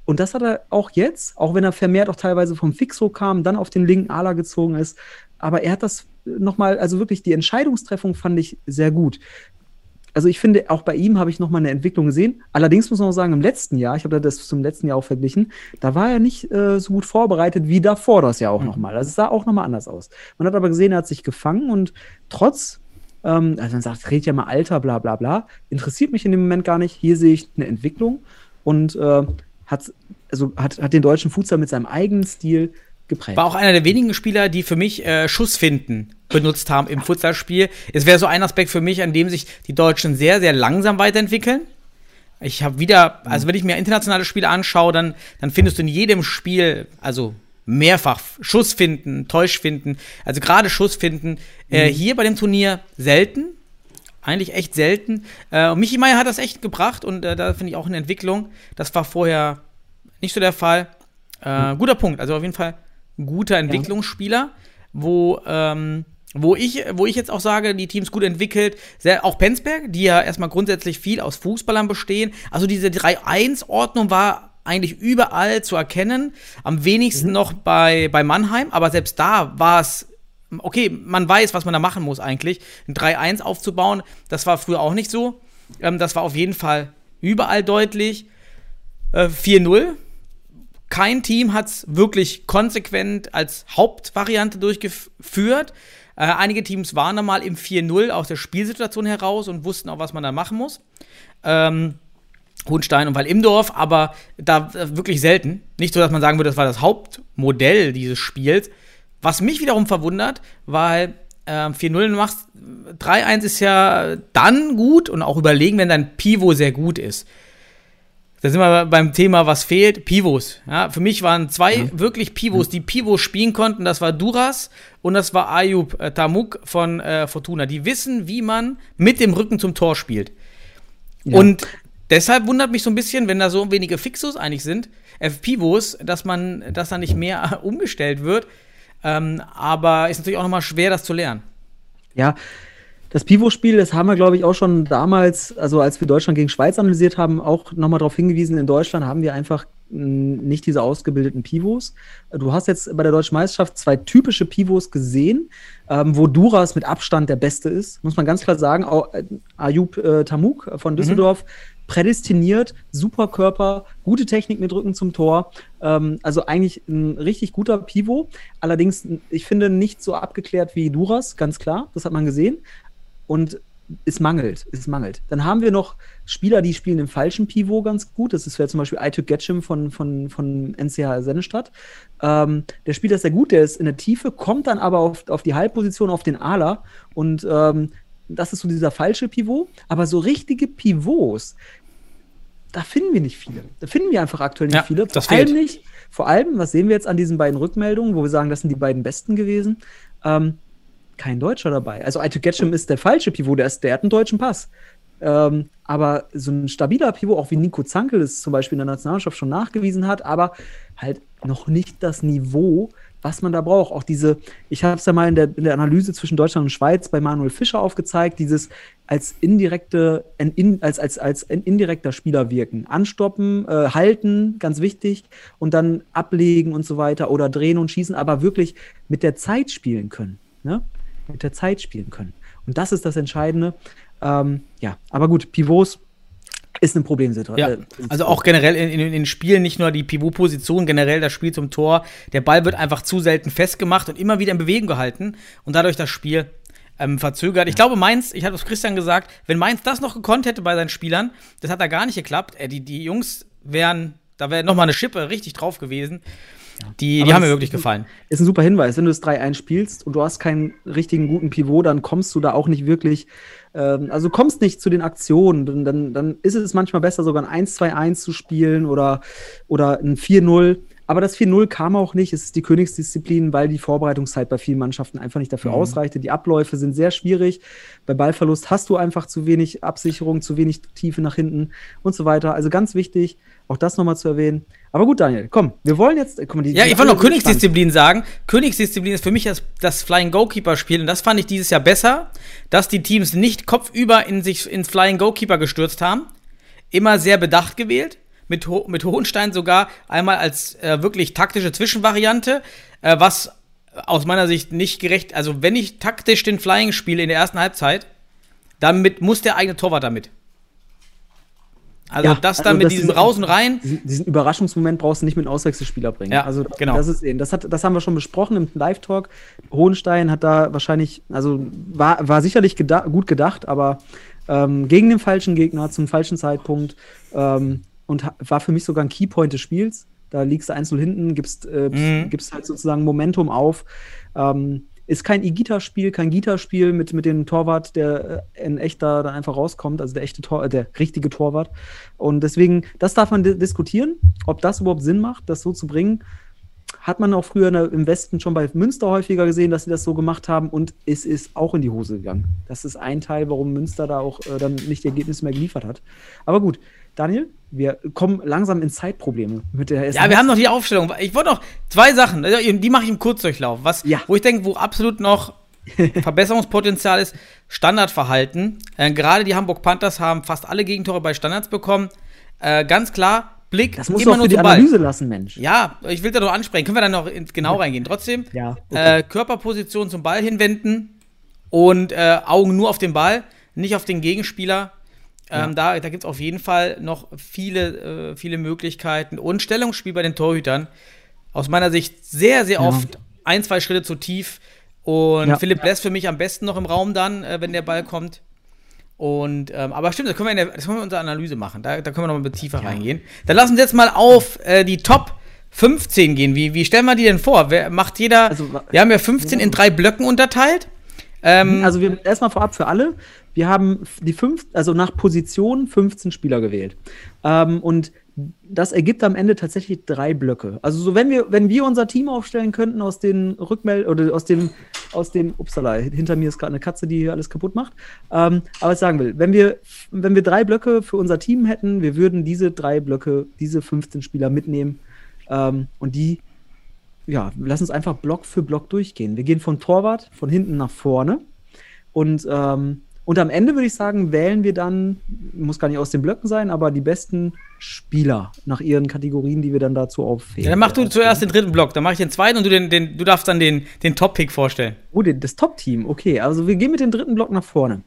Und das hat er auch jetzt, auch wenn er vermehrt auch teilweise vom Fixo kam, dann auf den linken Ala gezogen ist. Aber er hat das nochmal, also wirklich die Entscheidungstreffung fand ich sehr gut also ich finde, auch bei ihm habe ich noch mal eine Entwicklung gesehen. Allerdings muss man auch sagen, im letzten Jahr, ich habe das zum letzten Jahr auch verglichen, da war er nicht äh, so gut vorbereitet wie davor das Jahr auch noch mal. Also es sah auch noch mal anders aus. Man hat aber gesehen, er hat sich gefangen und trotz, ähm, also man sagt, redet ja mal Alter, bla bla bla, interessiert mich in dem Moment gar nicht. Hier sehe ich eine Entwicklung und äh, hat, also hat, hat den deutschen Futsal mit seinem eigenen Stil geprägt. War auch einer der wenigen Spieler, die für mich äh, Schussfinden benutzt haben im Futsalspiel. Es wäre so ein Aspekt für mich, an dem sich die Deutschen sehr, sehr langsam weiterentwickeln. Ich habe wieder, also wenn ich mir internationale Spiele anschaue, dann, dann findest du in jedem Spiel, also mehrfach Schuss finden, Täusch finden, also gerade Schuss finden. Äh, hier bei dem Turnier selten, eigentlich echt selten. Äh, und Michi Meier hat das echt gebracht und äh, da finde ich auch eine Entwicklung. Das war vorher nicht so der Fall. Äh, Guter Punkt, also auf jeden Fall guter Entwicklungsspieler, wo, ähm, wo, ich, wo ich jetzt auch sage, die Teams gut entwickelt. Sehr, auch Penzberg, die ja erstmal grundsätzlich viel aus Fußballern bestehen. Also diese 3-1-Ordnung war eigentlich überall zu erkennen. Am wenigsten noch bei, bei Mannheim, aber selbst da war es okay, man weiß, was man da machen muss eigentlich. Ein 3-1 aufzubauen, das war früher auch nicht so. Ähm, das war auf jeden Fall überall deutlich. Äh, 4-0. Kein Team hat es wirklich konsequent als Hauptvariante durchgeführt. Äh, einige Teams waren da mal im 4-0 aus der Spielsituation heraus und wussten auch, was man da machen muss. Ähm, Hohenstein und Wall-Imdorf, aber da äh, wirklich selten. Nicht so, dass man sagen würde, das war das Hauptmodell dieses Spiels. Was mich wiederum verwundert, weil äh, 4-0 machst, 3-1 ist ja dann gut und auch überlegen, wenn dein Pivot sehr gut ist. Da sind wir beim Thema, was fehlt. Pivots. Ja, für mich waren zwei ja. wirklich Pivots, die Pivots spielen konnten. Das war Duras und das war Ayub äh, Tamuk von äh, Fortuna. Die wissen, wie man mit dem Rücken zum Tor spielt. Ja. Und deshalb wundert mich so ein bisschen, wenn da so wenige Fixos eigentlich sind, äh, Pivots, dass man, dass da nicht mehr [LAUGHS] umgestellt wird. Ähm, aber ist natürlich auch nochmal schwer, das zu lernen. Ja, das Pivot-Spiel, das haben wir, glaube ich, auch schon damals, also als wir Deutschland gegen Schweiz analysiert haben, auch nochmal darauf hingewiesen, in Deutschland haben wir einfach nicht diese ausgebildeten Pivots. Du hast jetzt bei der Deutschen Meisterschaft zwei typische Pivots gesehen, ähm, wo Duras mit Abstand der Beste ist, muss man ganz klar sagen. Auch, äh, Ayub äh, Tamuk von mhm. Düsseldorf, mhm prädestiniert, super Körper, gute Technik mit Rücken zum Tor. Ähm, also eigentlich ein richtig guter Pivot. Allerdings, ich finde, nicht so abgeklärt wie Duras, ganz klar. Das hat man gesehen. Und es mangelt, es mangelt. Dann haben wir noch Spieler, die spielen im falschen Pivot ganz gut. Das wäre zum Beispiel Aituk Getchim von, von, von NCH Sennestadt. Ähm, der spielt das sehr gut, der ist in der Tiefe, kommt dann aber auf, auf die Halbposition, auf den Ala und ähm, das ist so dieser falsche Pivot. Aber so richtige Pivots, da finden wir nicht viele. Da finden wir einfach aktuell nicht ja, viele. Vor allem nicht. Vor allem, was sehen wir jetzt an diesen beiden Rückmeldungen, wo wir sagen, das sind die beiden besten gewesen? Ähm, kein Deutscher dabei. Also Aito Getchum ist der falsche Pivot, der, ist, der hat einen deutschen Pass. Ähm, aber so ein stabiler Pivot, auch wie Nico Zankel es zum Beispiel in der Nationalmannschaft schon nachgewiesen hat, aber halt noch nicht das Niveau, was man da braucht. Auch diese, ich habe es ja mal in der, in der, Analyse zwischen Deutschland und Schweiz bei Manuel Fischer aufgezeigt, dieses als indirekte, in, als, als, als indirekter Spieler wirken. Anstoppen, äh, halten, ganz wichtig, und dann ablegen und so weiter oder drehen und schießen, aber wirklich mit der Zeit spielen können. Ne? Mit der Zeit spielen können. Und das ist das Entscheidende. Ähm, ja, aber gut, Pivots ist eine Problemsituation. Ja, äh, also auch generell in, in, in Spielen, nicht nur die Pivot-Position, generell das Spiel zum Tor. Der Ball wird einfach zu selten festgemacht und immer wieder in Bewegung gehalten und dadurch das Spiel ähm, verzögert. Ich glaube, Mainz, ich hatte es Christian gesagt, wenn Mainz das noch gekonnt hätte bei seinen Spielern, das hat da gar nicht geklappt. Äh, die, die Jungs wären, da wäre nochmal eine Schippe richtig drauf gewesen. Die, die haben mir wirklich gefallen. Ist ein super Hinweis. Wenn du das 3-1 spielst und du hast keinen richtigen guten Pivot, dann kommst du da auch nicht wirklich ähm, also kommst nicht zu den Aktionen, dann, dann, dann ist es manchmal besser, sogar ein 1-2-1 zu spielen oder, oder ein 4-0. Aber das 4-0 kam auch nicht. Es ist die Königsdisziplin, weil die Vorbereitungszeit bei vielen Mannschaften einfach nicht dafür mhm. ausreichte. Die Abläufe sind sehr schwierig. Bei Ballverlust hast du einfach zu wenig Absicherung, zu wenig Tiefe nach hinten und so weiter. Also ganz wichtig, auch das nochmal zu erwähnen. Aber gut, Daniel, komm, wir wollen jetzt. Komm, die, ja, ich wollte noch Königsdisziplin sagen. Königsdisziplin ist für mich das, das Flying Goalkeeper-Spiel und das fand ich dieses Jahr besser, dass die Teams nicht kopfüber in sich ins Flying Goalkeeper gestürzt haben. Immer sehr bedacht gewählt. Mit, Ho mit Hohenstein sogar einmal als äh, wirklich taktische Zwischenvariante, äh, was aus meiner Sicht nicht gerecht. Also, wenn ich taktisch den Flying spiele in der ersten Halbzeit, damit muss der eigene Torwart damit. Also ja, das dann also mit diesem diesen, Raus und Rein. Diesen, Überraschungsmoment brauchst du nicht mit einem Auswechselspieler bringen. Ja, also genau. Das ist eben, das, hat, das haben wir schon besprochen im Live-Talk. Hohenstein hat da wahrscheinlich, also war, war sicherlich geda gut gedacht, aber ähm, gegen den falschen Gegner zum falschen Zeitpunkt ähm, und war für mich sogar ein Keypoint des Spiels. Da liegst du 1 hinten, gibst, äh, mhm. gibst halt sozusagen Momentum auf. Ähm, ist kein Igita-Spiel, kein Gita-Spiel mit, mit dem Torwart, der äh, in echt da dann einfach rauskommt, also der echte Tor, äh, der richtige Torwart. Und deswegen, das darf man di diskutieren, ob das überhaupt Sinn macht, das so zu bringen. Hat man auch früher der, im Westen schon bei Münster häufiger gesehen, dass sie das so gemacht haben und es ist auch in die Hose gegangen. Das ist ein Teil, warum Münster da auch äh, dann nicht die Ergebnisse mehr geliefert hat. Aber gut, Daniel, wir kommen langsam in Zeitprobleme mit der Ja, wir haben noch die Aufstellung. Ich wollte noch zwei Sachen, also, die mache ich im Kurzdurchlauf. Was, Ja. Wo ich denke, wo absolut noch [LAUGHS] Verbesserungspotenzial ist, Standardverhalten. Äh, Gerade die Hamburg Panthers haben fast alle Gegentore bei Standards bekommen. Äh, ganz klar, Blick Das musst du auch für die. Analyse lassen, Mensch. Ja, ich will da noch ansprechen. Können wir dann noch ins genau reingehen? Trotzdem, Ja, okay. äh, Körperposition zum Ball hinwenden und äh, Augen nur auf den Ball, nicht auf den Gegenspieler. Ähm, Da, da gibt es auf jeden Fall noch viele, äh, viele Möglichkeiten. Und Stellungsspiel bei den Torhütern. Aus meiner Sicht sehr, sehr Ja. oft ein, zwei Schritte zu tief. Und Ja. Philipp Bless für mich am besten noch im Raum dann, äh, wenn der Ball kommt. Und, ähm, aber stimmt, das können wir in, der, das können wir in unserer Analyse machen. Da, da können wir noch mal tiefer reingehen. Dann lassen Sie jetzt mal auf äh, die Top 15 gehen. Wie, wie stellen wir die denn vor? Wer macht jeder? Also, wir haben ja 15 in drei Blöcken unterteilt. Ähm, Also wir erstmal vorab für alle. Wir haben die fünf, also nach Position 15 Spieler gewählt. Ähm, und das ergibt am Ende tatsächlich drei Blöcke. Also so wenn wir, wenn wir unser Team aufstellen könnten aus den Rückmeld oder aus dem, aus dem, upsala, hinter mir ist gerade eine Katze, die hier alles kaputt macht. Ähm, aber was ich sagen will, wenn wir, wenn wir drei Blöcke für unser Team hätten, wir würden diese drei Blöcke, diese 15 Spieler mitnehmen ähm, und die ja, lass uns einfach Block für Block durchgehen. Wir gehen von Torwart, von hinten nach vorne. Und, ähm, und am Ende würde ich sagen, wählen wir dann, muss gar nicht aus den Blöcken sein, aber die besten Spieler nach ihren Kategorien, die wir dann dazu aufwählen. ja, dann mach du zuerst den dritten Block, dann mache ich den zweiten und du, den, den, du darfst dann den, den Top-Pick vorstellen. Oh, das Top-Team, okay. Also wir gehen mit dem dritten Block nach vorne.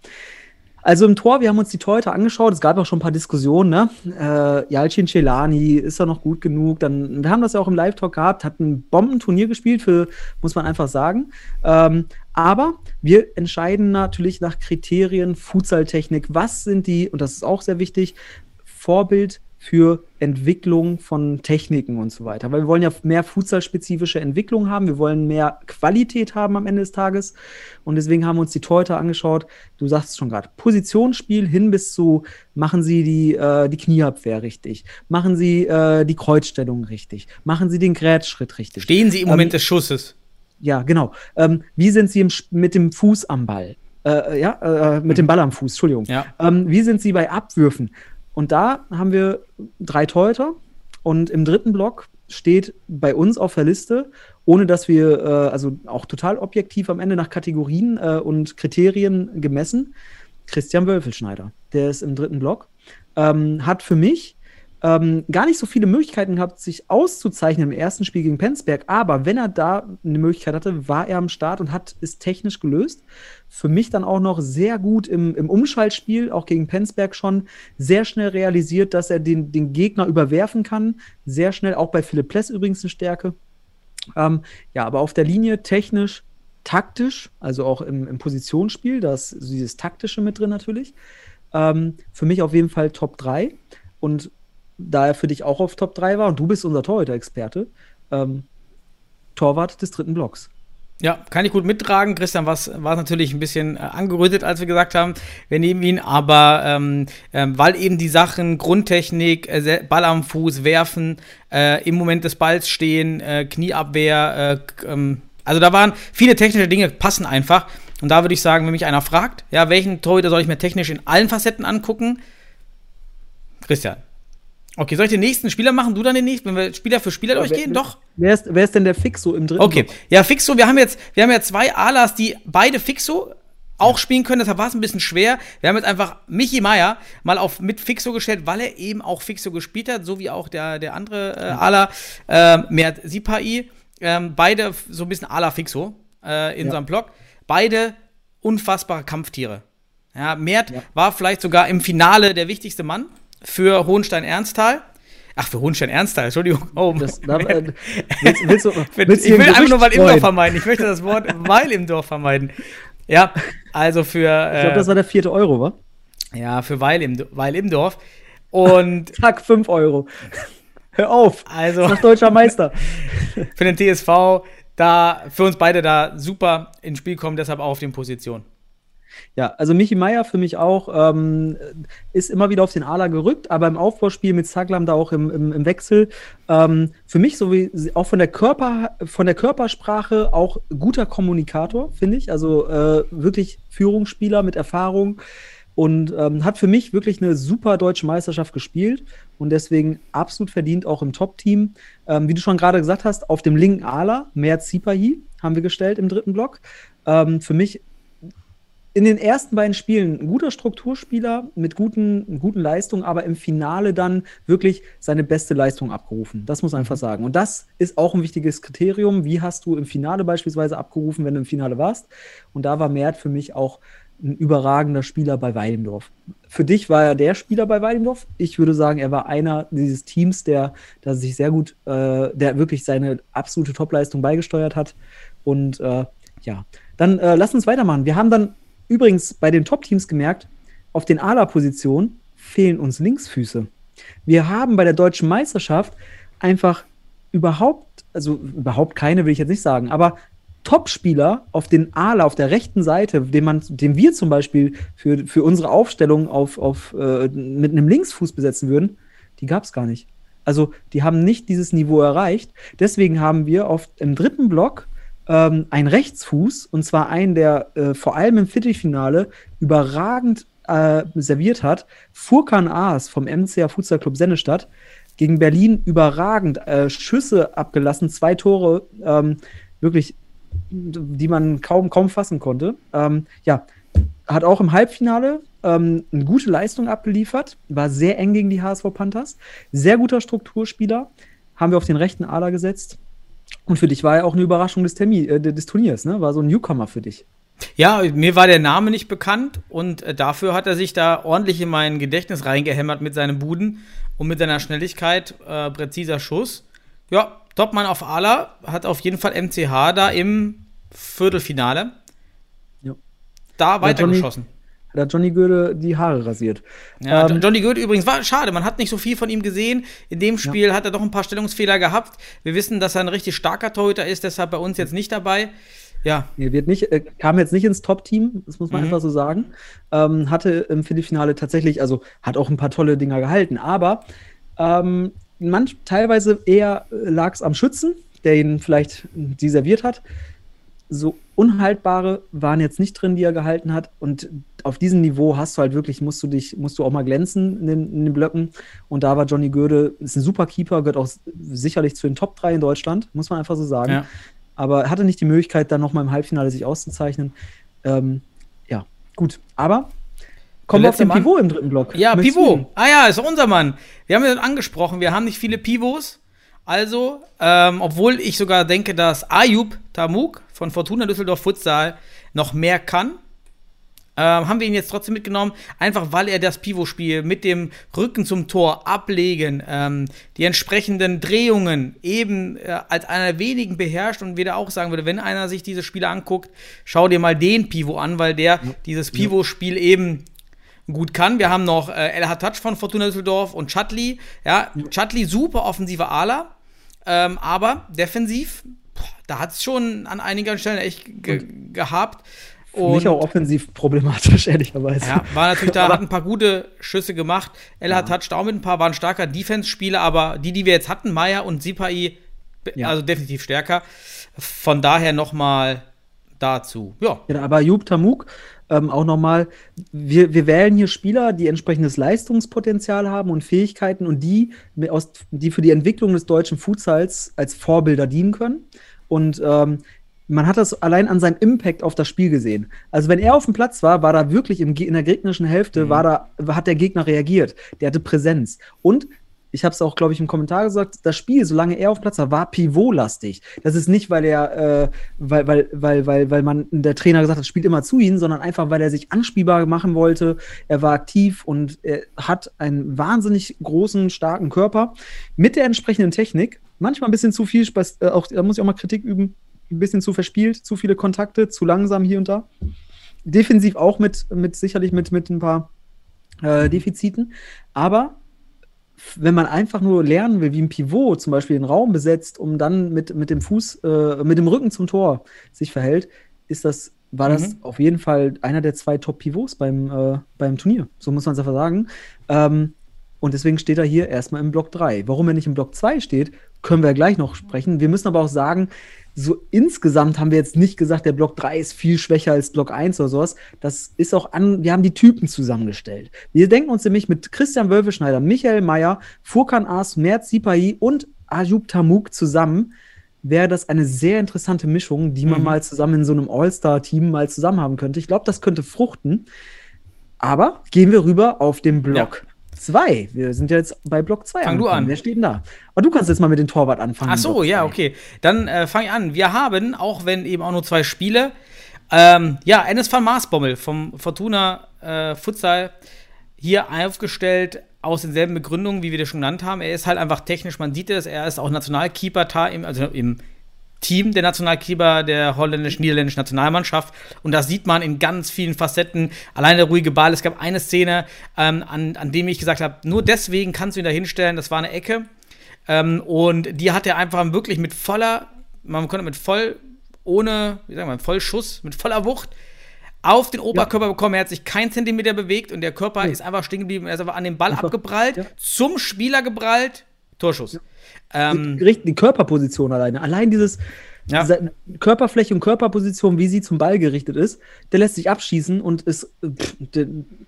Also im Tor, wir haben uns die Torhüter angeschaut, es gab auch schon ein paar Diskussionen, ne? Äh, Yalcin Celani, ist er noch gut genug? Dann, wir haben das ja auch im Live-Talk gehabt, hat ein Bombenturnier gespielt, für, muss man einfach sagen. Ähm, aber wir entscheiden natürlich nach Kriterien Futsal-Technik. Was sind die, und das ist auch sehr wichtig, Vorbild für Entwicklung von Techniken und so weiter. Weil wir wollen ja mehr futsalspezifische Entwicklung haben, wir wollen mehr Qualität haben am Ende des Tages. Und deswegen haben wir uns die Torhüter angeschaut. Du sagst es schon gerade, Positionsspiel hin bis zu, machen sie die, äh, die Knieabwehr richtig, machen sie äh, die Kreuzstellung richtig, machen sie den Grätschritt richtig. Stehen sie im Moment Ähm, des Schusses? Ja, genau. Ähm, wie sind sie mit dem Fuß am Ball? Äh, ja, äh, mit dem Ball am Fuß, Entschuldigung. Ja. Ähm, wie sind sie bei Abwürfen? Und da haben wir drei Torhüter und im dritten Block steht bei uns auf der Liste, ohne dass wir, äh, also auch total objektiv am Ende nach Kategorien äh, und Kriterien gemessen, Christian Wölfelschneider. Der ist im dritten Block. Ähm, hat für mich ähm, gar nicht so viele Möglichkeiten gehabt, sich auszuzeichnen im ersten Spiel gegen Penzberg. Aber wenn er da eine Möglichkeit hatte, war er am Start und hat es technisch gelöst. Für mich dann auch noch sehr gut im, im Umschaltspiel, auch gegen Penzberg schon, sehr schnell realisiert, dass er den, den Gegner überwerfen kann. Sehr schnell, auch bei Philipp Pless übrigens eine Stärke. Ähm, ja, aber auf der Linie technisch, taktisch, also auch im, im Positionsspiel, da ist dieses Taktische mit drin natürlich. Ähm, für mich auf jeden Fall Top 3. Und da er für dich auch auf Top 3 war und du bist unser Torhüter-Experte, ähm, Torwart des dritten Blocks. Ja, kann ich gut mittragen. Christian war es natürlich ein bisschen äh, angerötet, als wir gesagt haben, wir nehmen ihn, aber ähm, ähm, weil eben die Sachen Grundtechnik, äh, Ball am Fuß, werfen, äh, im Moment des Balls stehen, äh, Knieabwehr, äh, ähm, also da waren viele technische Dinge, passen einfach. Und da würde ich sagen, wenn mich einer fragt, ja, welchen Torhüter soll ich mir technisch in allen Facetten angucken? Christian. Okay, soll ich den nächsten Spieler machen? Du dann den nächsten, wenn wir Spieler für Spieler durchgehen? Doch. Wer ist, wer ist denn der Fixo im dritten Okay, Block? ja, Fixo, wir haben jetzt, wir haben ja zwei Alas, die beide Fixo auch spielen können, deshalb war es ein bisschen schwer. Wir haben jetzt einfach Michi Meier mal auf mit Fixo gestellt, weil er eben auch Fixo gespielt hat, so wie auch der, der andere äh, Ala, äh, Mert Sipai. Ähm, beide so ein bisschen Ala Fixo äh, in Ja. seinem Blog. Beide unfassbare Kampftiere. Ja, Mert Ja. war vielleicht sogar im Finale der wichtigste Mann für Hohenstein-Ernsthal. Ach, für Hohenstein-Ernsthal, Entschuldigung. Oh, Das, da, äh, willst, willst du, [LAUGHS] willst ich will ein einfach nur Weil im Dorf vermeiden. Ich möchte das Wort [LAUGHS] Weil im Dorf vermeiden. Ja, also für, Ich glaube, das äh, war der vierte Euro, wa? ja, für Weil im, Weil im Dorf. Und [LAUGHS] Zack, fünf Euro. Hör auf. also Sag deutscher Meister. für den TSV, da für uns beide da super ins Spiel kommen, deshalb auch auf den Positionen. Ja, also Michi Meier für mich auch ähm, ist immer wieder auf den Ala gerückt, aber im Aufbauspiel mit Zaglam da auch im, im, im Wechsel. Ähm, für mich so wie auch von der Körper, von der Körpersprache auch guter Kommunikator, finde ich. Also äh, wirklich Führungsspieler mit Erfahrung und ähm, hat für mich wirklich eine super deutsche Meisterschaft gespielt und deswegen absolut verdient auch im Top-Team. Ähm, wie du schon gerade gesagt hast, auf dem linken Ala, Mert Sipahi haben wir gestellt im dritten Block. Ähm, für mich in den ersten beiden Spielen ein guter Strukturspieler mit guten, guten Leistungen, aber im Finale dann wirklich seine beste Leistung abgerufen. Das muss man einfach sagen. Und das ist auch ein wichtiges Kriterium. Wie hast du im Finale beispielsweise abgerufen, wenn du im Finale warst? Und da war Mert für mich auch ein überragender Spieler bei Weidendorf. Für dich war er der Spieler bei Weidendorf. Ich würde sagen, er war einer dieses Teams, der, der sich sehr gut, äh, der wirklich seine absolute Topleistung beigesteuert hat. Und äh, ja, dann äh, lass uns weitermachen. Wir haben dann übrigens bei den Top-Teams gemerkt, auf den Ala-Positionen fehlen uns Linksfüße. Wir haben bei der deutschen Meisterschaft einfach überhaupt, also überhaupt keine will ich jetzt nicht sagen, aber Topspieler auf den Ala, auf der rechten Seite, den, man, den wir zum Beispiel für, für unsere Aufstellung auf, auf, äh, mit einem Linksfuß besetzen würden, die gab es gar nicht. Also die haben nicht dieses Niveau erreicht. Deswegen haben wir auf, im dritten Block ähm, einen Rechtsfuß, und zwar einen, der äh, vor allem im Viertelfinale überragend äh, serviert hat. Furkan Aas vom MCA Futsal Club Sennestadt gegen Berlin überragend äh, Schüsse abgelassen, zwei Tore, ähm, wirklich die man kaum, kaum fassen konnte. Ähm, ja, hat auch im Halbfinale ähm, eine gute Leistung abgeliefert, war sehr eng gegen die HSV Panthers, sehr guter Strukturspieler, haben wir auf den rechten Ader gesetzt. Und für dich war er auch eine Überraschung des, Termin, äh, des Turniers, ne? War so ein Newcomer für dich. Ja, mir war der Name nicht bekannt und äh, dafür hat er sich da ordentlich in mein Gedächtnis reingehämmert mit seinen Buden und mit seiner Schnelligkeit, äh, präziser Schuss. Ja, Topmann auf Ala hat auf jeden Fall MCH da im Viertelfinale ja. da weitergeschossen. Hat Johnny Göde die Haare rasiert. Ja, ähm, Johnny Göde übrigens war schade, man hat nicht so viel von ihm gesehen. In dem Spiel ja. hat er doch ein paar Stellungsfehler gehabt. Wir wissen, dass er ein richtig starker Torhüter ist, deshalb bei uns jetzt nicht dabei. Ja. Er wird nicht, äh, kam jetzt nicht ins Top-Team, das muss man mhm. einfach so sagen. Ähm, hatte im Viertelfinale tatsächlich, also hat auch ein paar tolle Dinger gehalten, aber ähm, manch, teilweise eher äh, lag es am Schützen, der ihn vielleicht deserviert hat. So unhaltbare waren jetzt nicht drin, die er gehalten hat. Und auf diesem Niveau hast du halt wirklich, musst du dich, musst du auch mal glänzen in den, in den Blöcken. Und da war Johnny Göde, ist ein super Keeper, gehört auch sicherlich zu den Top 3 in Deutschland, muss man einfach so sagen. Ja. Aber er hatte nicht die Möglichkeit, dann nochmal im Halbfinale sich auszuzeichnen. Ähm, ja, gut. Aber Kommen wir auf den Mann. Pivot im dritten Block. Ja, Möchtest Pivot. Ah ja, ist unser Mann. Wir haben ja angesprochen, wir haben nicht viele Pivots. Also, ähm, obwohl ich sogar denke, dass Ayub Tamuk von Fortuna Düsseldorf Futsal noch mehr kann, ähm, haben wir ihn jetzt trotzdem mitgenommen, einfach weil er das Pivot-Spiel mit dem Rücken zum Tor ablegen, ähm, die entsprechenden Drehungen eben äh, als einer der wenigen beherrscht und wieder auch sagen würde, wenn einer sich diese Spiele anguckt, schau dir mal den Pivot an, weil der ja. dieses Pivot-Spiel eben gut kann. Wir haben noch äh, El Touch von Fortuna Düsseldorf und Chatli. Ja, Chatli super offensiver Ala, ähm, aber defensiv, boah, da hat es schon an einigen Stellen echt ge gehabt. Und mich auch offensiv problematisch, [LAUGHS] ehrlicherweise. Ja, war natürlich da, hat ein paar gute Schüsse gemacht. El ja. Touch da auch mit ein paar, waren starker Defense-Spieler, aber die, die wir jetzt hatten, Meier und Sipai, ja. also definitiv stärker. Von daher nochmal dazu. Ja. ja aber Jub Tamuk ähm, auch nochmal, wir, wir wählen hier Spieler, die entsprechendes Leistungspotenzial haben und Fähigkeiten und die, aus, die für die Entwicklung des deutschen Futsals als Vorbilder dienen können. Und ähm, man hat das allein an seinem Impact auf das Spiel gesehen. Also wenn er auf dem Platz war, war da wirklich im, in der gegnerischen Hälfte, mhm. war da, hat der Gegner reagiert. Der hatte Präsenz. Und ich habe es auch, glaube ich, im Kommentar gesagt, das Spiel, solange er auf Platz war, war pivotlastig. Das ist nicht, weil er, äh, weil, weil, weil, weil, weil man der Trainer gesagt hat, spielt immer zu ihm, sondern einfach, weil er sich anspielbar machen wollte. Er war aktiv und er hat einen wahnsinnig großen, starken Körper mit der entsprechenden Technik. Manchmal ein bisschen zu viel, äh, auch, da muss ich auch mal Kritik üben, ein bisschen zu verspielt, zu viele Kontakte, zu langsam hier und da. Defensiv auch mit, mit sicherlich mit, mit ein paar äh, Defiziten. Aber wenn man einfach nur lernen will, wie ein Pivot zum Beispiel den Raum besetzt, um dann mit, mit dem Fuß, äh, mit dem Rücken zum Tor sich verhält, ist das, war das Mhm. auf jeden Fall einer der zwei Top-Pivots beim, äh, beim Turnier. So muss man es einfach sagen. Ähm, und deswegen steht er hier erstmal im Block 3. Warum er nicht im Block 2 steht, können wir gleich noch sprechen. Wir müssen aber auch sagen, so insgesamt haben wir jetzt nicht gesagt, der Block 3 ist viel schwächer als Block 1 oder sowas. Das ist auch an, wir haben die Typen zusammengestellt. Wir denken uns nämlich mit Christian Wölfeschneider, Michael Mayer, Furkan As, Merz Sipahi und Ayub Tamuk zusammen wäre das eine sehr interessante Mischung, die man Mhm. mal zusammen in so einem All-Star-Team mal zusammen haben könnte. Ich glaube, das könnte fruchten. Aber gehen wir rüber auf den Block 2. Wir sind ja jetzt bei Block 2. Fang du an. Wer steht denn da? Aber du kannst jetzt mal mit dem Torwart anfangen. Ach so, ja, okay. Dann äh, fange ich an. Wir haben, auch wenn eben auch nur zwei Spiele, ähm, ja, Enes van Maasbommel vom Fortuna äh, Futsal hier aufgestellt aus denselben Begründungen, wie wir das schon genannt haben. Er ist halt einfach technisch, man sieht es, er ist auch Nationalkeeper, also im Team der Nationalkeeper der holländisch-niederländischen Nationalmannschaft. Und das sieht man in ganz vielen Facetten. Allein der ruhige Ball. Es gab eine Szene, ähm, an, an dem ich gesagt habe, nur deswegen kannst du ihn da hinstellen. Das war eine Ecke. Ähm, und die hat er einfach wirklich mit voller, man konnte mit voll, ohne, wie sagen wir, voll Schuss, mit voller Wucht auf den Oberkörper bekommen. Er hat sich kein Zentimeter bewegt und der Körper ist einfach stehen geblieben. Er ist einfach an den Ball Einfach, abgeprallt, ja. zum Spieler geprallt, Torschuss. Ähm, Die, die Körperposition alleine. Allein dieses Ja. diese Körperfläche und Körperposition, wie sie zum Ball gerichtet ist, der lässt sich abschießen und ist pff,